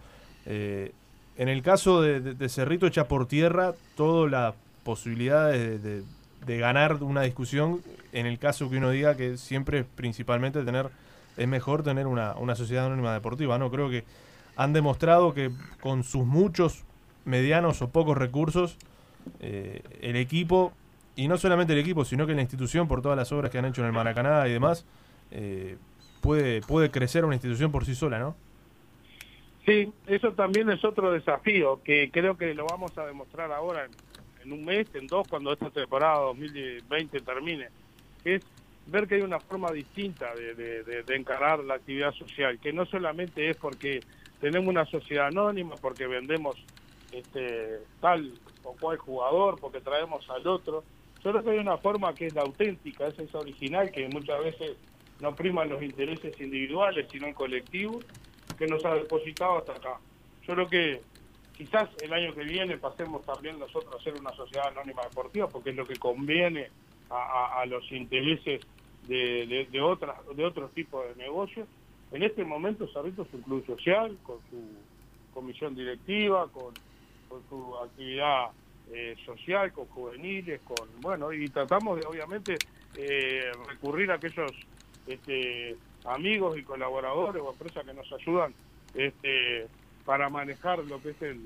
Eh, en el caso de, de, Cerrito echa por tierra toda la posibilidad de, de, ganar una discusión en el caso que uno diga que siempre principalmente tener es mejor tener una, una sociedad anónima deportiva. No creo que han demostrado que con sus muchos medianos o pocos recursos eh, el equipo y no solamente el equipo sino que la institución por todas las obras que han hecho en el Maracaná y demás eh, puede puede crecer una institución por sí sola, ¿no? Sí, eso también es otro desafío que creo que lo vamos a demostrar ahora en, un mes, en dos, cuando esta temporada 2020 termine. Es ver que hay una forma distinta de, de, encarar la actividad social, que no solamente es porque tenemos una sociedad anónima, porque vendemos este tal o cual jugador, porque traemos al otro. Yo que hay una forma que es la auténtica, esa es original, que muchas veces no priman los intereses individuales, sino en colectivos, que nos ha depositado hasta acá. Yo creo que quizás el año que viene pasemos también nosotros a ser una sociedad anónima deportiva, porque es lo que conviene a, los intereses de, otras, de otros tipos de negocios. En este momento Cerrito es un club social, con su comisión directiva, con, con su actividad eh, social, con juveniles, con bueno, y tratamos de obviamente eh, recurrir a aquellos este, amigos y colaboradores o empresas que nos ayudan este, para manejar lo que es el,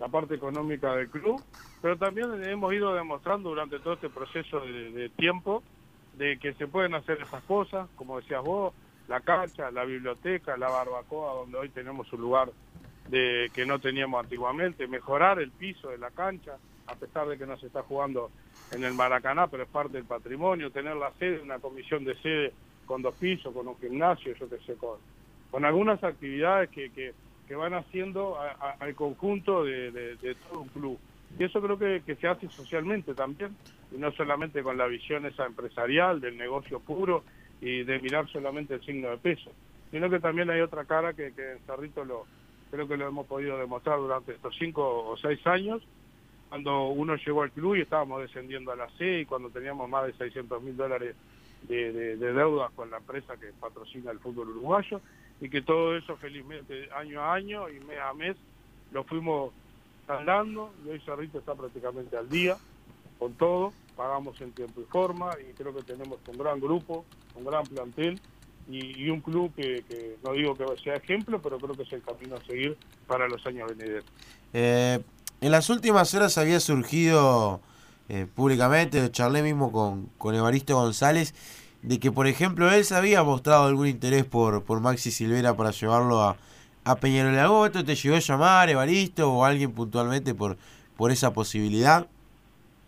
la parte económica del club, pero también hemos ido demostrando durante todo este proceso de, tiempo de que se pueden hacer esas cosas, como decías vos, la cancha, la biblioteca, la barbacoa, donde hoy tenemos un lugar de que no teníamos antiguamente, mejorar el piso de la cancha, a pesar de que no se está jugando en el Maracaná, pero es parte del patrimonio, tener la sede, una comisión de sede con dos pisos, con un gimnasio, yo qué sé, con, con algunas actividades que, que, que van haciendo a, al conjunto de todo un club. Y eso creo que, que, se hace socialmente también, y no solamente con la visión esa empresarial del negocio puro y de mirar solamente el signo de peso, sino que también hay otra cara que, que en Cerrito lo, creo que lo hemos podido demostrar durante estos cinco o seis años, cuando uno llegó al club y estábamos descendiendo a la C y cuando teníamos más de 600 mil dólares de, de, de deudas con la empresa que patrocina el fútbol uruguayo y que todo eso felizmente año a año y mes a mes lo fuimos andando y hoy Cerrito está prácticamente al día con todo, pagamos en tiempo y forma y creo que tenemos un gran grupo, un gran plantel y, y un club que, que, no digo que sea ejemplo, pero creo que es el camino a seguir para los años venideros. Eh, en las últimas horas había surgido eh, públicamente, charlé mismo con, con Evaristo González, de que por ejemplo él se había mostrado algún interés por, por Maxi Silvera para llevarlo a, a Peñarol. ¿En algún te llegó a llamar Evaristo o alguien puntualmente por, por esa posibilidad?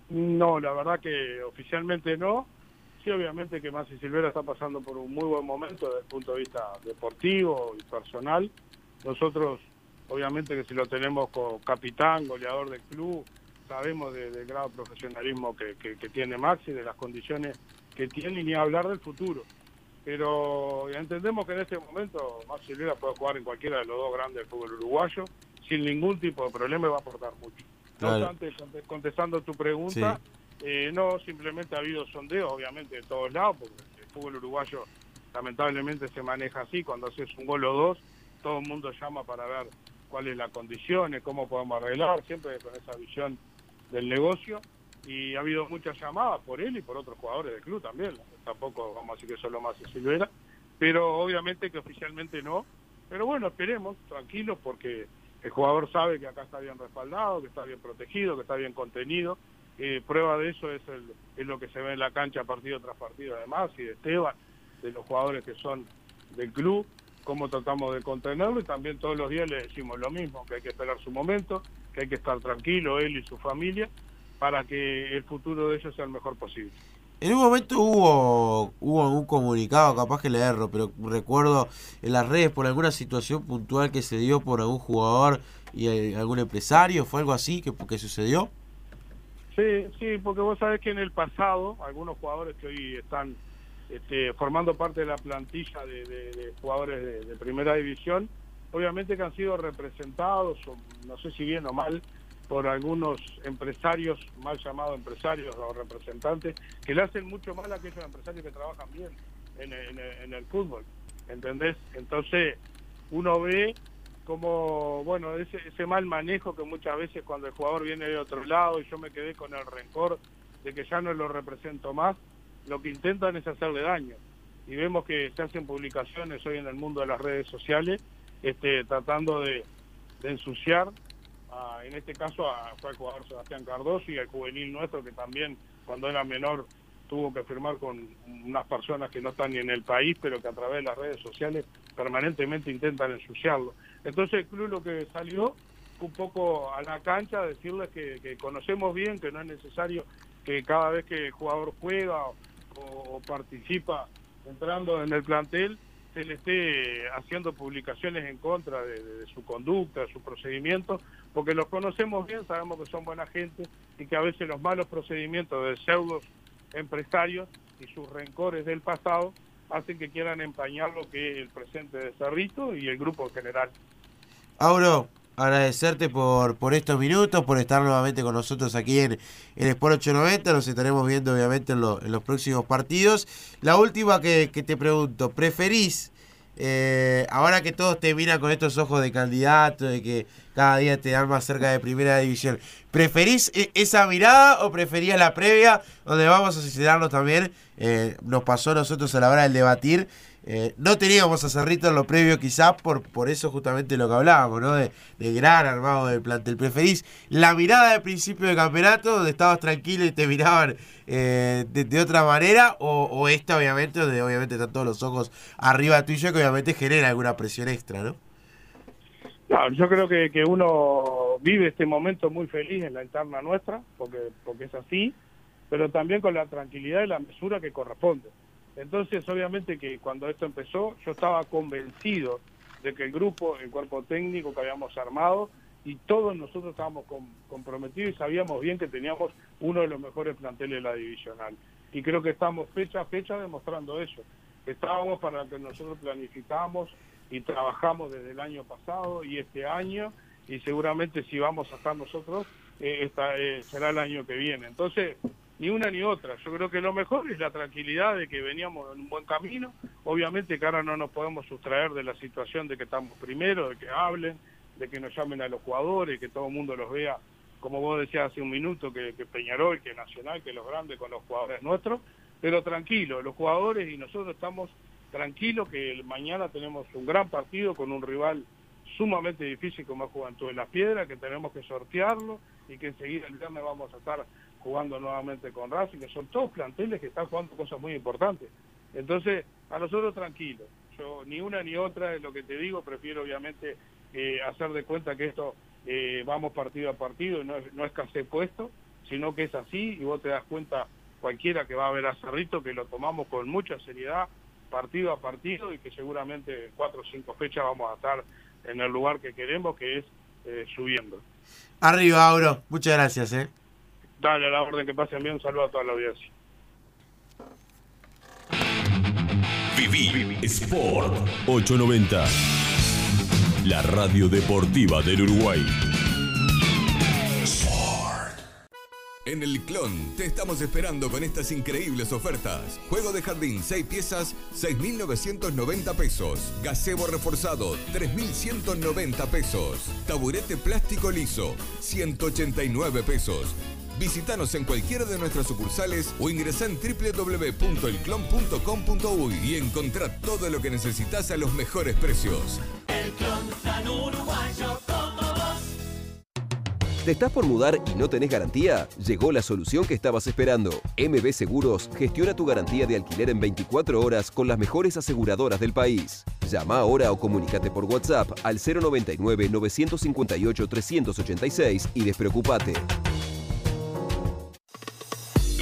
No, la verdad que oficialmente no. Sí, obviamente que Maxi Silvera está pasando por un muy buen momento desde el punto de vista deportivo y personal. Nosotros, obviamente que si lo tenemos como capitán, goleador del club, sabemos del de grado de profesionalismo que, que, que, tiene Maxi, de las condiciones que tiene ni hablar del futuro. Pero entendemos que en este momento Maxi Olivera puede jugar en cualquiera de los dos grandes del fútbol uruguayo sin ningún tipo de problema y va a aportar mucho. No obstante, conte- contestando tu pregunta, eh, no, simplemente ha habido sondeos, obviamente, de todos lados, porque el fútbol uruguayo lamentablemente se maneja así, cuando haces un gol o dos, todo el mundo llama para ver cuál es la condición, cómo podemos arreglar, siempre con esa visión del negocio, y ha habido muchas llamadas por él y por otros jugadores del club también, tampoco vamos a decir que solo más Silvera, pero obviamente que oficialmente no, pero bueno, esperemos, tranquilos, porque el jugador sabe que acá está bien respaldado, que está bien protegido, que está bien contenido. Eh, prueba de eso es, el, es lo que se ve en la cancha partido tras partido además, y de Esteban, de los jugadores que son del club, cómo tratamos de contenerlo y también todos los días le decimos lo mismo, que hay que esperar su momento, que hay que estar tranquilo él y su familia para que el futuro de ellos sea el mejor posible. En un momento hubo, hubo un comunicado, capaz que le erro, pero recuerdo en las redes por alguna situación puntual que se dio por algún jugador y eh, algún empresario, ¿fue algo así que, que sucedió? Sí, sí, porque vos sabés que en el pasado algunos jugadores que hoy están este, formando parte de la plantilla de, de- de jugadores de, de primera división, obviamente que han sido representados, no sé si bien o mal, por algunos empresarios, mal llamados empresarios o representantes, que le hacen mucho mal a aquellos empresarios que trabajan bien en en el fútbol, ¿entendés? Entonces uno ve como, bueno, ese, ese mal manejo que muchas veces cuando el jugador viene de otro lado y yo me quedé con el rencor de que ya no lo represento más, lo que intentan es hacerle daño. Y vemos que se hacen publicaciones hoy en el mundo de las redes sociales este, tratando de, ensuciar, a- en este caso a, fue al jugador Sebastián Cardoso y al juvenil nuestro que también cuando era menor tuvo que firmar con unas personas que no están ni en el país, pero que a través de las redes sociales permanentemente intentan ensuciarlo. Entonces el club lo que salió un poco a la cancha decirles que, conocemos bien, que no es necesario que cada vez que el jugador juega o participa entrando en el plantel, se le esté haciendo publicaciones en contra de, su conducta, de su procedimiento, porque los conocemos bien, sabemos que son buena gente y que a veces los malos procedimientos de pseudos empresarios y sus rencores del pasado hacen que quieran empañar lo que es el presente de Cerrito y el grupo en general. Auro, agradecerte por, por estos minutos, por estar nuevamente con nosotros aquí en, en Sport 890. Nos estaremos viendo obviamente en, lo- en los próximos partidos. La última que, que te pregunto, ¿preferís, eh, ahora que todos te miran con estos ojos de candidato, de que cada día te dan más cerca de primera división, ¿preferís e- esa mirada o preferías la previa, donde vamos a sincerarnos también? eh, nos pasó a nosotros a la hora del debatir. Eh, no teníamos a Cerrito en lo previo quizás por, por eso justamente lo que hablábamos, ¿no? De, de gran armado del plantel. ¿Preferís la mirada de principio de campeonato donde estabas tranquilo y te miraban eh, de, otra manera? O, o esta obviamente donde obviamente están todos los ojos arriba tuyo que obviamente genera alguna presión extra, ¿no? No, yo creo que, que uno vive este momento muy feliz en la interna nuestra, porque, porque es así, pero también con la tranquilidad y la mesura que corresponde. Entonces, obviamente que cuando esto empezó, yo estaba convencido de que el grupo, el cuerpo técnico que habíamos armado, y todos nosotros estábamos com- comprometidos y sabíamos bien que teníamos uno de los mejores planteles de la divisional. Y creo que estamos fecha a fecha demostrando eso. Estábamos para lo que nosotros planificamos y trabajamos desde el año pasado y este año, y seguramente si vamos a estar nosotros, eh, esta, eh, será el año que viene. Entonces, ni una ni otra. Yo creo que lo mejor es la tranquilidad de que veníamos en un buen camino. Obviamente que ahora no nos podemos sustraer de la situación de que estamos primero, de que hablen, de que nos llamen a los jugadores, que todo el mundo los vea, como vos decías hace un minuto, que, Peñarol, que Nacional, que los grandes con los jugadores nuestros. Pero tranquilo, los jugadores y nosotros estamos tranquilos que mañana tenemos un gran partido con un rival sumamente difícil como es Juventud de las Piedras, que tenemos que sortearlo y que enseguida el viernes vamos a estar jugando nuevamente con Racing, que son todos planteles que están jugando cosas muy importantes. Entonces, a nosotros tranquilos. Yo ni una ni otra es lo que te digo, prefiero obviamente eh, hacer de cuenta que esto eh, vamos partido a partido, y no es, no puesto, sino que es así y vos te das cuenta cualquiera que va a ver a Cerrito que lo tomamos con mucha seriedad, partido a partido y que seguramente en cuatro o cinco fechas vamos a estar en el lugar que queremos, que es eh, subiendo. Arriba, Auro. Muchas gracias, ¿eh? Dale a la orden que pasen bien, un saludo a toda la audiencia. Viví Sport 890. La radio deportiva del Uruguay. En el Clon te estamos esperando con estas increíbles ofertas. Juego de jardín 6 piezas, 6.990 pesos. Gazebo reforzado, 3.190 pesos. Taburete plástico liso, 189 pesos. Visítanos en cualquiera de nuestras sucursales o ingresá en www.elclon.com.uy y encontrá todo lo que necesitas a los mejores precios. El clon tan uruguayo como vos. ¿Te estás por mudar y no tenés garantía? Llegó la solución que estabas esperando. MB Seguros gestiona tu garantía de alquiler en 24 horas con las mejores aseguradoras del país. Llama ahora o comunícate por WhatsApp al 099-958-386 y despreocupate.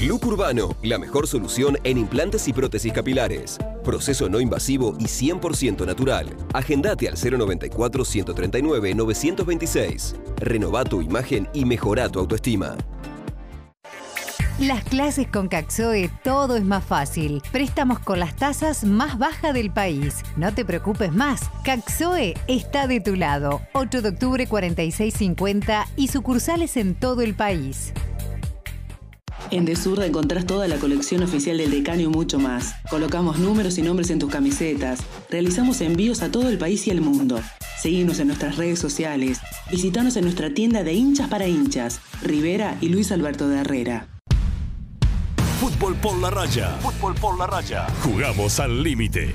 Look Urbano, la mejor solución en implantes y prótesis capilares. Proceso no invasivo y 100% natural. Agendate al 094-139-926. Renová tu imagen y mejora tu autoestima. Las clases con Caxoe todo es más fácil. Préstamos con las tasas más bajas del país. No te preocupes más. Caxoe está de tu lado. 8 de octubre 4650 y sucursales en todo el país. En Desurra encontrás toda la colección oficial del Decano y mucho más. Colocamos números y nombres en tus camisetas. Realizamos envíos a todo el país y el mundo. Seguinos en nuestras redes sociales. Visítanos en nuestra tienda de hinchas para hinchas, Rivera y Luis Alberto de Herrera. Fútbol por la raya. Fútbol por la raya. Jugamos al límite.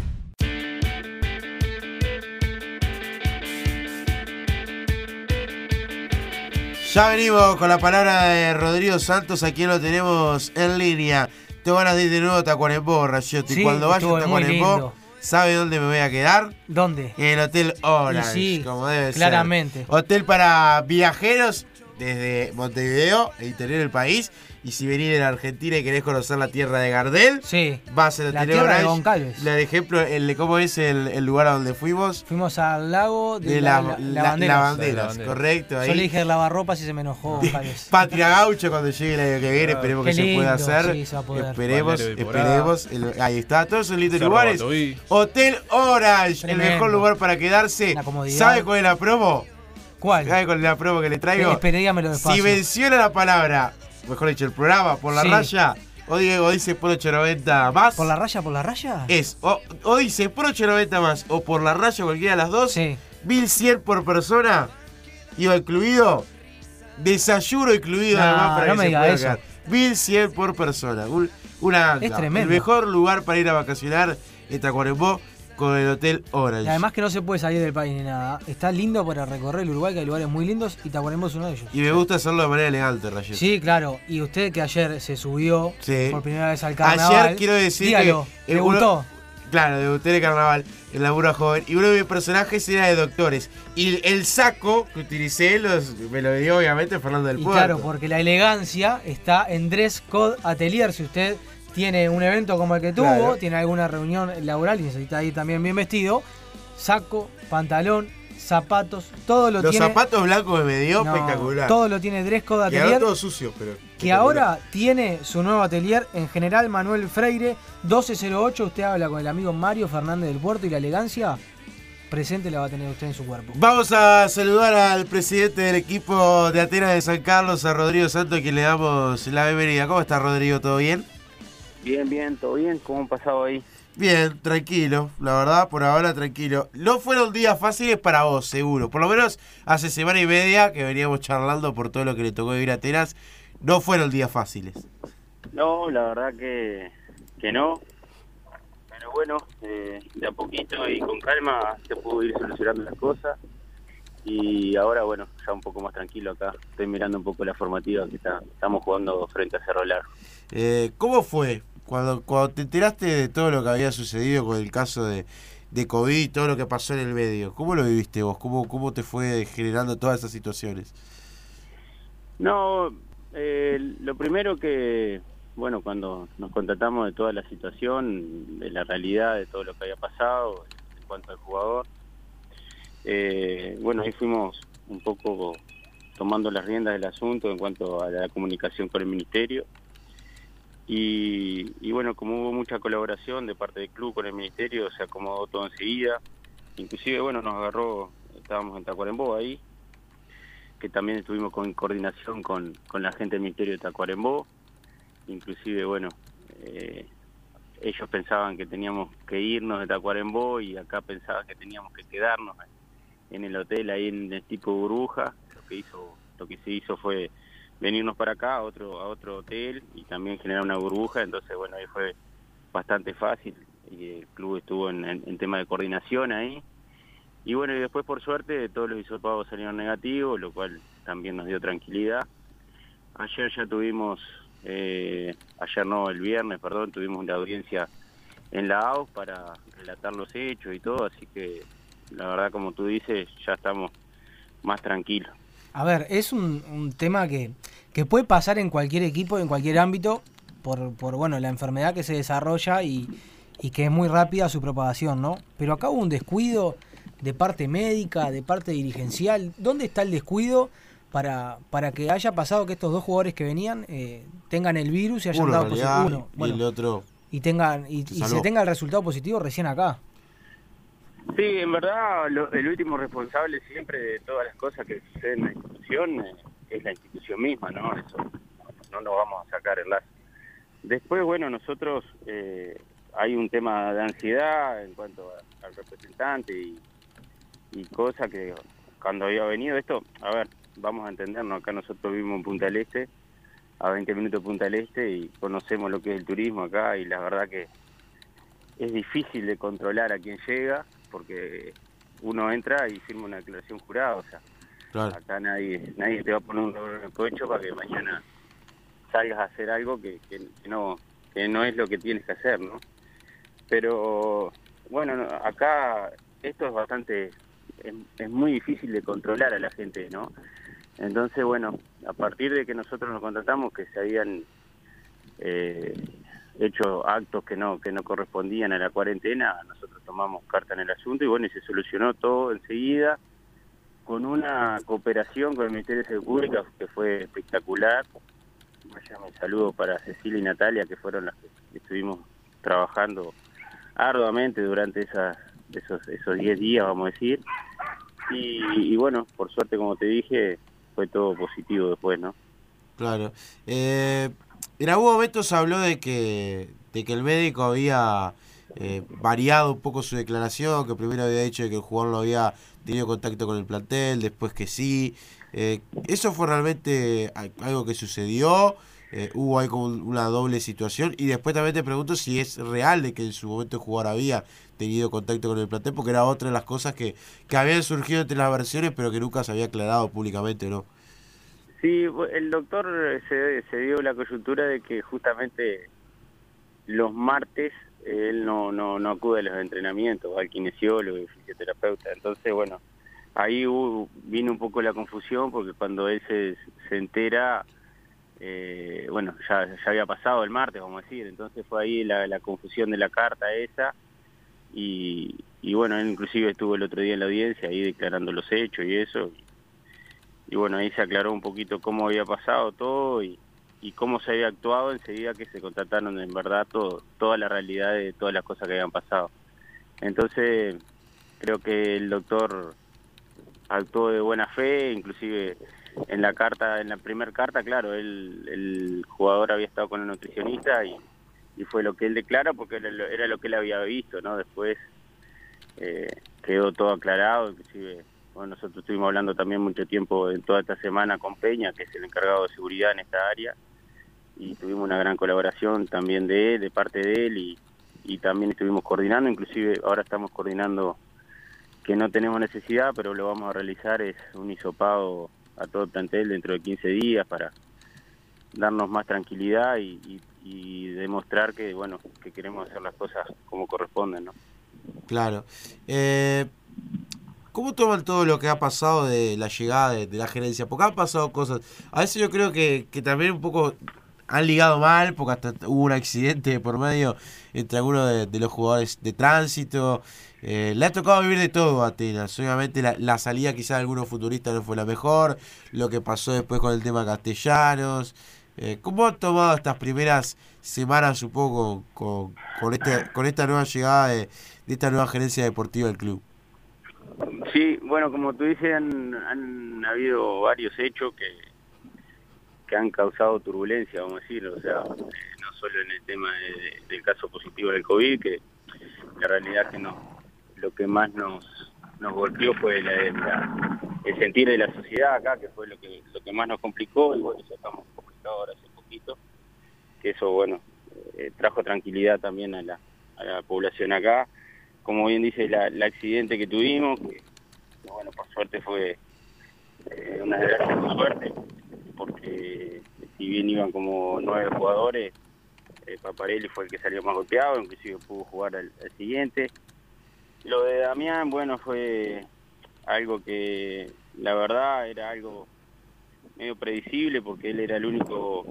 Ya venimos con la palabra de Rodrigo Santos, aquí lo tenemos en línea. Te van a ir de nuevo a Tacuarembó, Rayotti. Sí, Cuando vaya estuvo a Tacuarembó. ¿sabe dónde me voy a quedar? ¿Dónde? En el Hotel Orange, Y sí, como debe claramente. ser. Hotel para viajeros desde Montevideo, interior del país. Y si venís de la Argentina y querés conocer la tierra de Gardel, Sí. vas al La tierra de Orange. Goncalves. El ejemplo, el de cómo es el, el lugar a donde fuimos. Fuimos al lago de, De la, la- correcto. Ahí. Yo le dije lavarropas y se me enojó. Patria Gaucho cuando llegue el año que viene, esperemos Qué que se pueda hacer. sí, se va a poder. Esperemos, esperemos. El- ahí está, todos esos lindos lugares. Hotel Orange, el mejor lugar para quedarse. ¿Sabe cuál es la promo? ¿Cuál? ¿Sabe cuál es la promo que le traigo? Espera, dígamelo despacio. Si menciona la palabra, mejor dicho, el programa por la Sí. raya, o, digo, o dice por 890 más. ¿Por la raya, por la raya? Es, o, o dice por 890 más, o por la raya, cualquiera de las dos. Sí. 1100 por persona, iba incluido. Desayuno incluido además para no que me se diga eso. quedar. 1100 por persona. Un- una. Es tremendo. El mejor lugar para ir a vacacionar en Tacuarembó con el Hotel Orange. Y además que no se puede salir del país ni nada. Está lindo para recorrer el Uruguay, que hay lugares muy lindos y Tacuarembó es uno de ellos. Y me gusta hacerlo de manera elegante, Rayet. Sí, claro. Y usted que ayer se subió Sí. por primera vez al carnaval. Ayer quiero decir dígalo, que. ¿le gustó? Claro, debuté el carnaval, en la Burra Joven. Y uno de mis personajes era de doctores. Y el saco que utilicé los, me lo dio obviamente Fernando del Y Puerto. claro, porque la elegancia está en Dress Code Atelier. Si usted tiene un evento como el que tuvo, Claro. tiene alguna reunión laboral y necesita ir también bien vestido, saco, pantalón, zapatos, todo lo Los tiene. zapatos blancos me dio No, espectacular. Todo lo tiene Code Quedaron Atelier. todos sucios, pero. que ahora tiene su nuevo atelier en General Manuel Freire 1208. Usted habla con el amigo Mario Fernández del Puerto y la elegancia presente la va a tener usted en su cuerpo. Vamos a saludar al presidente del equipo de Atenas de San Carlos, a Rodrigo Santos, a quien le damos la bienvenida. ¿Cómo está Rodrigo? ¿Todo bien? Bien, bien, todo bien. ¿Cómo han pasado ahí? Bien, tranquilo, la verdad, por ahora tranquilo. No fueron días fáciles para vos, seguro. Por lo menos hace semana y media que veníamos charlando por todo lo que le tocó vivir a Atenas. No fueron días fáciles. No, la verdad que, que no. Pero bueno, eh, de a poquito y con calma se pudo ir solucionando las cosas. Y ahora, bueno, ya un poco más tranquilo acá. Estoy mirando un poco la formativa que está, estamos jugando frente a Cerro Largo. Eh, ¿Cómo fue cuando, cuando te enteraste de todo lo que había sucedido con el caso de, de COVID y todo lo que pasó en el medio? ¿Cómo lo viviste vos? ¿Cómo, cómo te fue generando todas esas situaciones? No, eh, lo primero que, bueno, cuando nos contratamos de toda la situación, de la realidad de todo lo que había pasado en cuanto al jugador, eh, bueno, ahí fuimos un poco tomando las riendas del asunto en cuanto a la comunicación con el ministerio Y, y bueno, como hubo mucha colaboración de parte del club con el ministerio, se acomodó todo enseguida. Inclusive, bueno, nos agarró, estábamos en Tacuarembó ahí, que también estuvimos con coordinación con, con la gente del Ministerio de Tacuarembó. Inclusive, bueno, eh, ellos pensaban que teníamos que irnos de Tacuarembó y acá pensaban que teníamos que quedarnos en el hotel ahí en el tipo burbuja. Lo que hizo, lo que se hizo fue venirnos para acá a otro a otro hotel y también generar una burbuja. Entonces, bueno, ahí fue bastante fácil y el club estuvo en, tema de coordinación ahí. Y bueno, y después por suerte todos los hisopados salieron negativos, lo cual también nos dio tranquilidad. Ayer ya tuvimos, eh, ayer no, el viernes, perdón, tuvimos una audiencia en la AUS para relatar los hechos y todo, así que la verdad, como tú dices, ya estamos más tranquilos. A ver, es un, un tema que, que puede pasar en cualquier equipo, en cualquier ámbito, por, por bueno, la enfermedad que se desarrolla y, y que es muy rápida su propagación, ¿no? Pero acá hubo un descuido de parte médica, de parte dirigencial. ¿Dónde está el descuido para, para que haya pasado que estos dos jugadores que venían eh, tengan el virus y hayan Uno, dado positivo? Uno, y el otro. y tengan y, se y se tenga el resultado positivo recién acá. Sí, en verdad, lo- el último responsable siempre de todas las cosas que suceden en la institución eh, es la institución misma, ¿no? Eso no nos vamos a sacar el lazo. Después, bueno, nosotros eh, hay un tema de ansiedad en cuanto al representante y, y cosa que cuando había venido esto, a ver, vamos a entendernos, acá nosotros vivimos en Punta del Este, a 20 minutos de Punta del Este y conocemos lo que es el turismo acá y la verdad que es difícil de controlar a quien llega porque uno entra y firma una declaración jurada, o sea, Claro. acá nadie nadie te va a poner un rubro en el coche para que mañana salgas a hacer algo que, que, que no que no es lo que tienes que hacer, ¿no? Pero bueno, no, acá esto es bastante es, es muy difícil de controlar a la gente, ¿no? Entonces, bueno, a partir de que nosotros nos contratamos que se habían eh, hecho actos que no que no correspondían a la cuarentena, nosotros tomamos carta en el asunto y bueno, y se solucionó todo enseguida con una cooperación con el Ministerio de Salud Pública que fue espectacular. Vaya mi saludo para Cecilia y Natalia, que fueron las que estuvimos trabajando arduamente durante esas, esos esos 10 días, vamos a decir. Y, y bueno, por suerte, como te dije, fue todo positivo después, ¿no? Claro. Eh, en algún momento se habló de que, de que el médico había eh, variado un poco su declaración, que primero había dicho que el jugador no había tenido contacto con el plantel, después que sí. Eh, ¿Eso fue realmente algo que sucedió? Eh, ¿Hubo ahí como un- una doble situación? Y después también te pregunto si es real de que en su momento el jugador había tenido contacto con el plantel, porque era otra de las cosas que, que habían surgido entre las versiones, pero que nunca se había aclarado públicamente, ¿no? Sí, el doctor eh, se, se dio la coyuntura de que justamente los martes él no, no, no acude a los entrenamientos, al kinesiólogo y fisioterapeuta. Entonces, bueno, ahí hubo- vino un poco la confusión porque cuando él se, se entera, eh, bueno, ya, ya había pasado el martes, vamos a decir. Entonces fue ahí la, la confusión de la carta esa. Y, y bueno, él inclusive estuvo el otro día en la audiencia ahí declarando los hechos y eso y bueno, ahí se aclaró un poquito cómo había pasado todo y, y cómo se había actuado enseguida que se contrataron en verdad todo, toda la realidad de todas las cosas que habían pasado. Entonces, creo que el doctor actuó de buena fe, inclusive en la carta, en la primera carta, claro, él, el jugador había estado con el nutricionista y, y fue lo que él declara porque era lo, era lo que él había visto, ¿no? Después eh, quedó todo aclarado, inclusive bueno, nosotros estuvimos hablando también mucho tiempo en toda esta semana con Peña, que es el encargado de seguridad en esta área, y tuvimos una gran colaboración también de él, de parte de él, y, y también estuvimos coordinando, inclusive ahora estamos coordinando que no tenemos necesidad, pero lo vamos a realizar, es un hisopado a todo el plantel dentro de 15 días para darnos más tranquilidad y, demostrar que, bueno, que queremos hacer las cosas como corresponden, ¿no? Claro. Eh, ¿Cómo toman todo lo que ha pasado de la llegada de, la gerencia? Porque han pasado cosas. A veces yo creo que, también un poco han ligado mal, porque hasta hubo un accidente por medio entre algunos de, los jugadores de tránsito. Eh, le ha tocado vivir de todo a Atenas. Obviamente la, salida quizás de algunos futuristas no fue la mejor. Lo que pasó después con el tema Castellanos. Eh, ¿Cómo han tomado estas primeras semanas un poco con, con, este, con esta nueva llegada de esta nueva gerencia deportiva del club? Sí, bueno, como tú dices, han, han habido varios hechos que, que han causado turbulencia, vamos a decir, o sea, eh, no solo en el tema de- del caso positivo del COVID, que la realidad que no, lo que más nos, nos golpeó fue la- el sentir de la sociedad acá, que fue lo que, lo que más nos complicó, y bueno, ya estamos complicados ahora hace poquito, que eso, bueno, eh, trajo tranquilidad también a la, a la población acá. Como bien dice la, el accidente que tuvimos, que, bueno, por suerte fue eh, una gran suerte, porque si bien iban como nueve jugadores, eh, Paparelli fue el que salió más golpeado, inclusive pudo jugar al, siguiente. Lo de Damián, bueno, fue algo que la verdad era algo medio predecible porque él era el único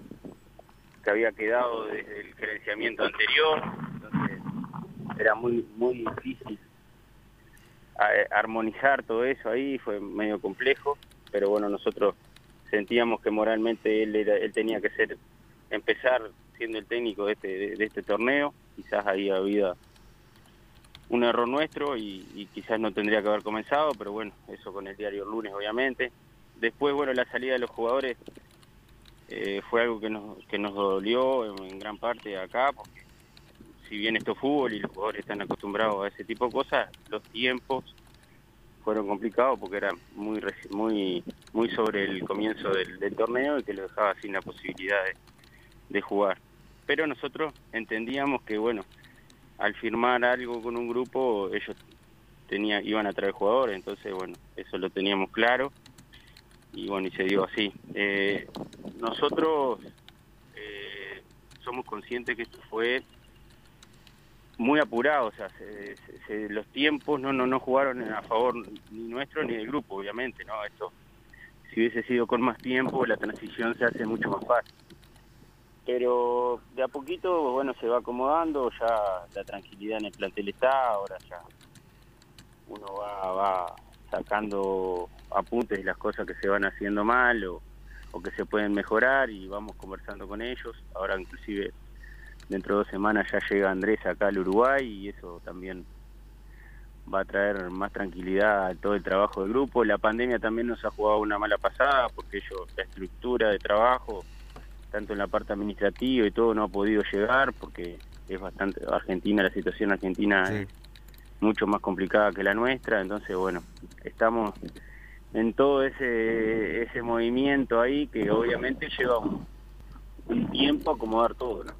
que había quedado desde el gerenciamiento anterior, era muy muy difícil a- armonizar todo eso ahí, fue medio complejo, pero bueno, nosotros sentíamos que moralmente él era, él tenía que ser empezar siendo el técnico de este, de, este torneo, quizás ahí había un error nuestro y, quizás no tendría que haber comenzado, pero bueno, eso con el diario lunes obviamente. Después, bueno, la salida de los jugadores eh, fue algo que nos, que nos dolió en, en gran parte acá, porque si bien esto es fútbol y los jugadores están acostumbrados a ese tipo de cosas, los tiempos fueron complicados porque era muy muy muy sobre el comienzo del, torneo y que lo dejaba sin la posibilidad de, de jugar. Pero nosotros entendíamos que, bueno, al firmar algo con un grupo, ellos tenía, iban a traer jugadores, entonces, bueno, eso lo teníamos claro y, bueno, y se dio así. Eh, nosotros eh, somos conscientes que esto fue muy apurado, o sea, se- se- los tiempos no, no no jugaron a favor ni nuestro ni del grupo, obviamente, ¿no? Esto, si hubiese sido con más tiempo, la transición se hace mucho más fácil. Pero de a poquito, bueno, se va acomodando, ya la tranquilidad en el plantel está, ahora ya uno va, va sacando apuntes de las cosas que se van haciendo mal o que se pueden mejorar y vamos conversando con ellos. Ahora inclusive dentro de dos semanas ya llega Andrés acá al Uruguay y eso también va a traer más tranquilidad a todo el trabajo del grupo. La pandemia también nos ha jugado una mala pasada porque ellos, la estructura de trabajo, tanto en la parte administrativa y todo, no ha podido llegar porque es bastante, Argentina, la situación argentina es mucho más complicada que la nuestra, entonces bueno, estamos en todo ese, ese movimiento ahí que obviamente lleva un, un tiempo acomodar todo, ¿no?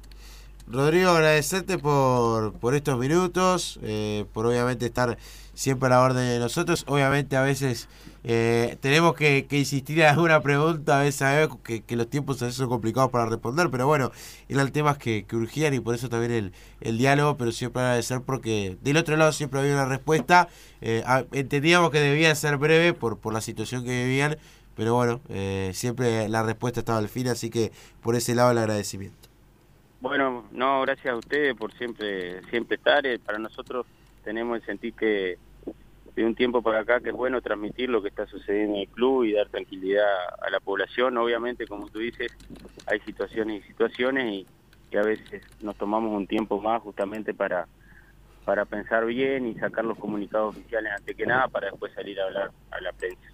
Rodrigo, agradecerte por, por estos minutos, eh, por obviamente estar siempre a la orden de nosotros. Obviamente a veces eh, tenemos que, insistir en alguna pregunta, a veces sabemos que, los tiempos a veces son complicados para responder, pero bueno, eran temas que, que urgían y por eso también el, el diálogo, pero siempre agradecer porque del otro lado siempre había una respuesta. Eh, entendíamos que debía ser breve por, por la situación que vivían, pero bueno, siempre la respuesta estaba al fin, así que por ese lado el agradecimiento. Bueno, no, gracias a ustedes por siempre siempre estar. Eh, Para nosotros tenemos el sentir que de un tiempo para acá que es bueno transmitir lo que está sucediendo en el club y dar tranquilidad a la población. Obviamente, como tú dices, hay situaciones y situaciones y, y a veces nos tomamos un tiempo más justamente para para pensar bien y sacar los comunicados oficiales antes que nada para después salir a hablar a la prensa.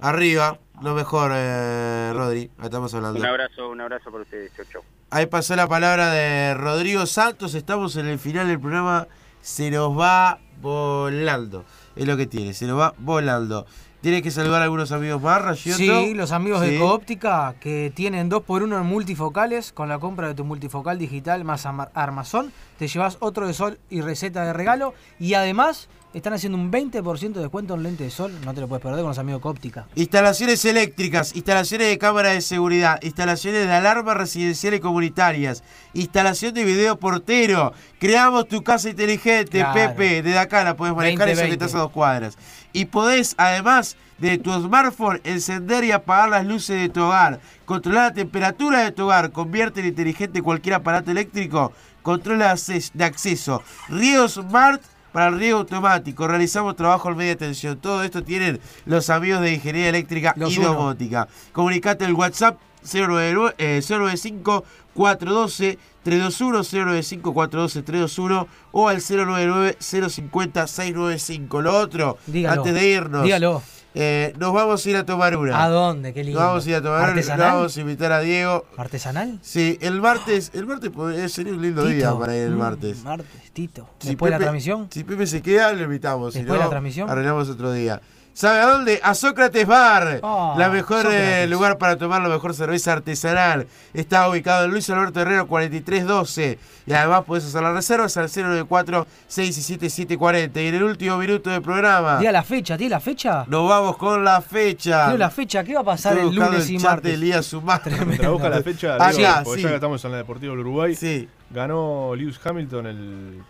Arriba, lo mejor, eh, Rodri, ahí estamos hablando. Un abrazo, un abrazo para ustedes. Chau, chau. Ahí pasó la palabra de Rodrigo Santos. Estamos en el final del programa. Se nos va volando. Es lo que tiene, se nos va volando. Tienes que saludar a algunos amigos más, Rayito. Sí, los amigos Sí. de Coóptica que tienen 2x1 en multifocales. Con la compra de tu multifocal digital más armazón, te llevas otro de sol y receta de regalo. Y además, están haciendo un 20% de descuento en lente de sol. No te lo puedes perder con los amigos de Coóptica. Instalaciones eléctricas, instalaciones de cámara de seguridad, instalaciones de alarmas residenciales y comunitarias, instalación de video portero. Creamos tu casa inteligente, Claro. Pepe. Desde acá la podés manejar, eso que 2020. estás a dos cuadras. Y podés, además de tu smartphone, encender y apagar las luces de tu hogar, controlar la temperatura de tu hogar, convierte en inteligente cualquier aparato eléctrico, controla de acceso. Río Smart para el riego automático. Realizamos trabajo en media tensión. Todo esto tienen los amigos de Ingeniería Eléctrica Los y uno. Domótica. Comunicate el WhatsApp 099, eh, 095 412 321 095 412 321 o al 099 050 695. Lo otro, Dígalo. antes de irnos, Dígalo. Eh, nos vamos a ir a tomar una. ¿A dónde? Qué lindo. Nos vamos a ir a tomar una. Vamos a invitar a Diego. ¿Artesanal? Sí, el martes, el martes podría- sería un lindo día para ir el Mm, martes. Martes, Tito. Si Después de la transmisión. Si Pepe se queda, lo invitamos. Si Después de no, la transmisión. Arreglamos otro día. ¿Sabe a dónde? A Sócrates Bar. Ah, la mejor eh, lugar para tomar la mejor cerveza artesanal. Está ubicado en Luis Alberto Herrero 4312. Y además podés hacer las reservas al 094 617 740. Y en el último minuto del programa. Diga la fecha, ¿tiene la fecha? Nos vamos con la fecha. La fecha, ¿qué va a pasar Estoy el lunes el y chat martes? de Elías Sumar. Busca la fecha, Acá, digo, porque sí. ya que estamos en la Deportiva del Uruguay, Sí. ganó Lewis Hamilton el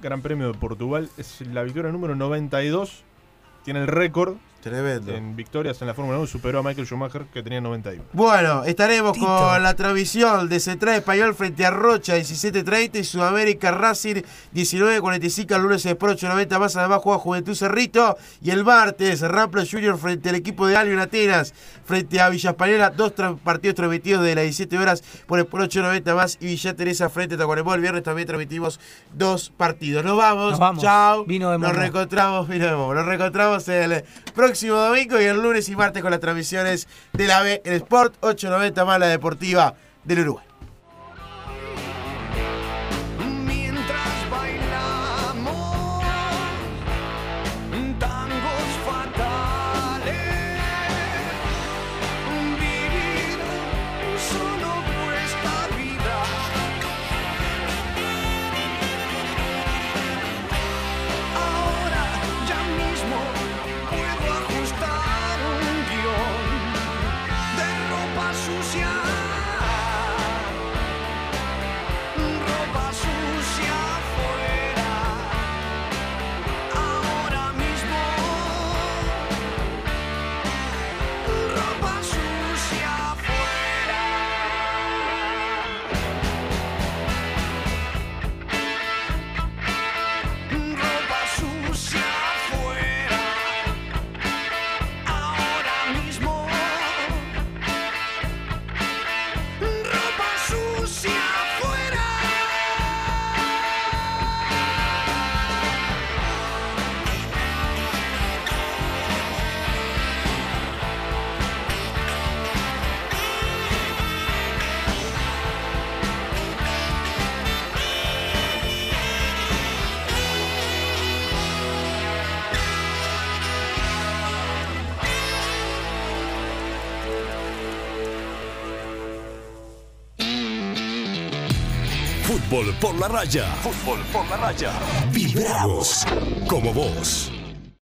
Gran Premio de Portugal. Es la victoria número 92. Tiene el récord Tremendo. en victorias en la Fórmula 1. Superó a Michael Schumacher, que tenía 91. Bueno, estaremos Tito. con la transmisión de Central Español frente a Rocha 17.30 y Sudamérica Racing 19.45 el lunes por 8.90 más además juega Juventud Cerrito y el martes Rampla Junior frente al equipo de Albion Atenas frente a Villa Española dos tra- partidos transmitidos de las 17 horas por el por 8.90 más y Villa Teresa frente a Tacuarembó el viernes también transmitimos dos partidos nos vamos, Nos vamos. chao Vino de nos reencontramos vino de nos reencontramos el próximo domingo y el lunes y martes con las transmisiones de la B en Sport 8.90 más la deportiva del Uruguay la raya. Fútbol por la raya. Vibramos como vos.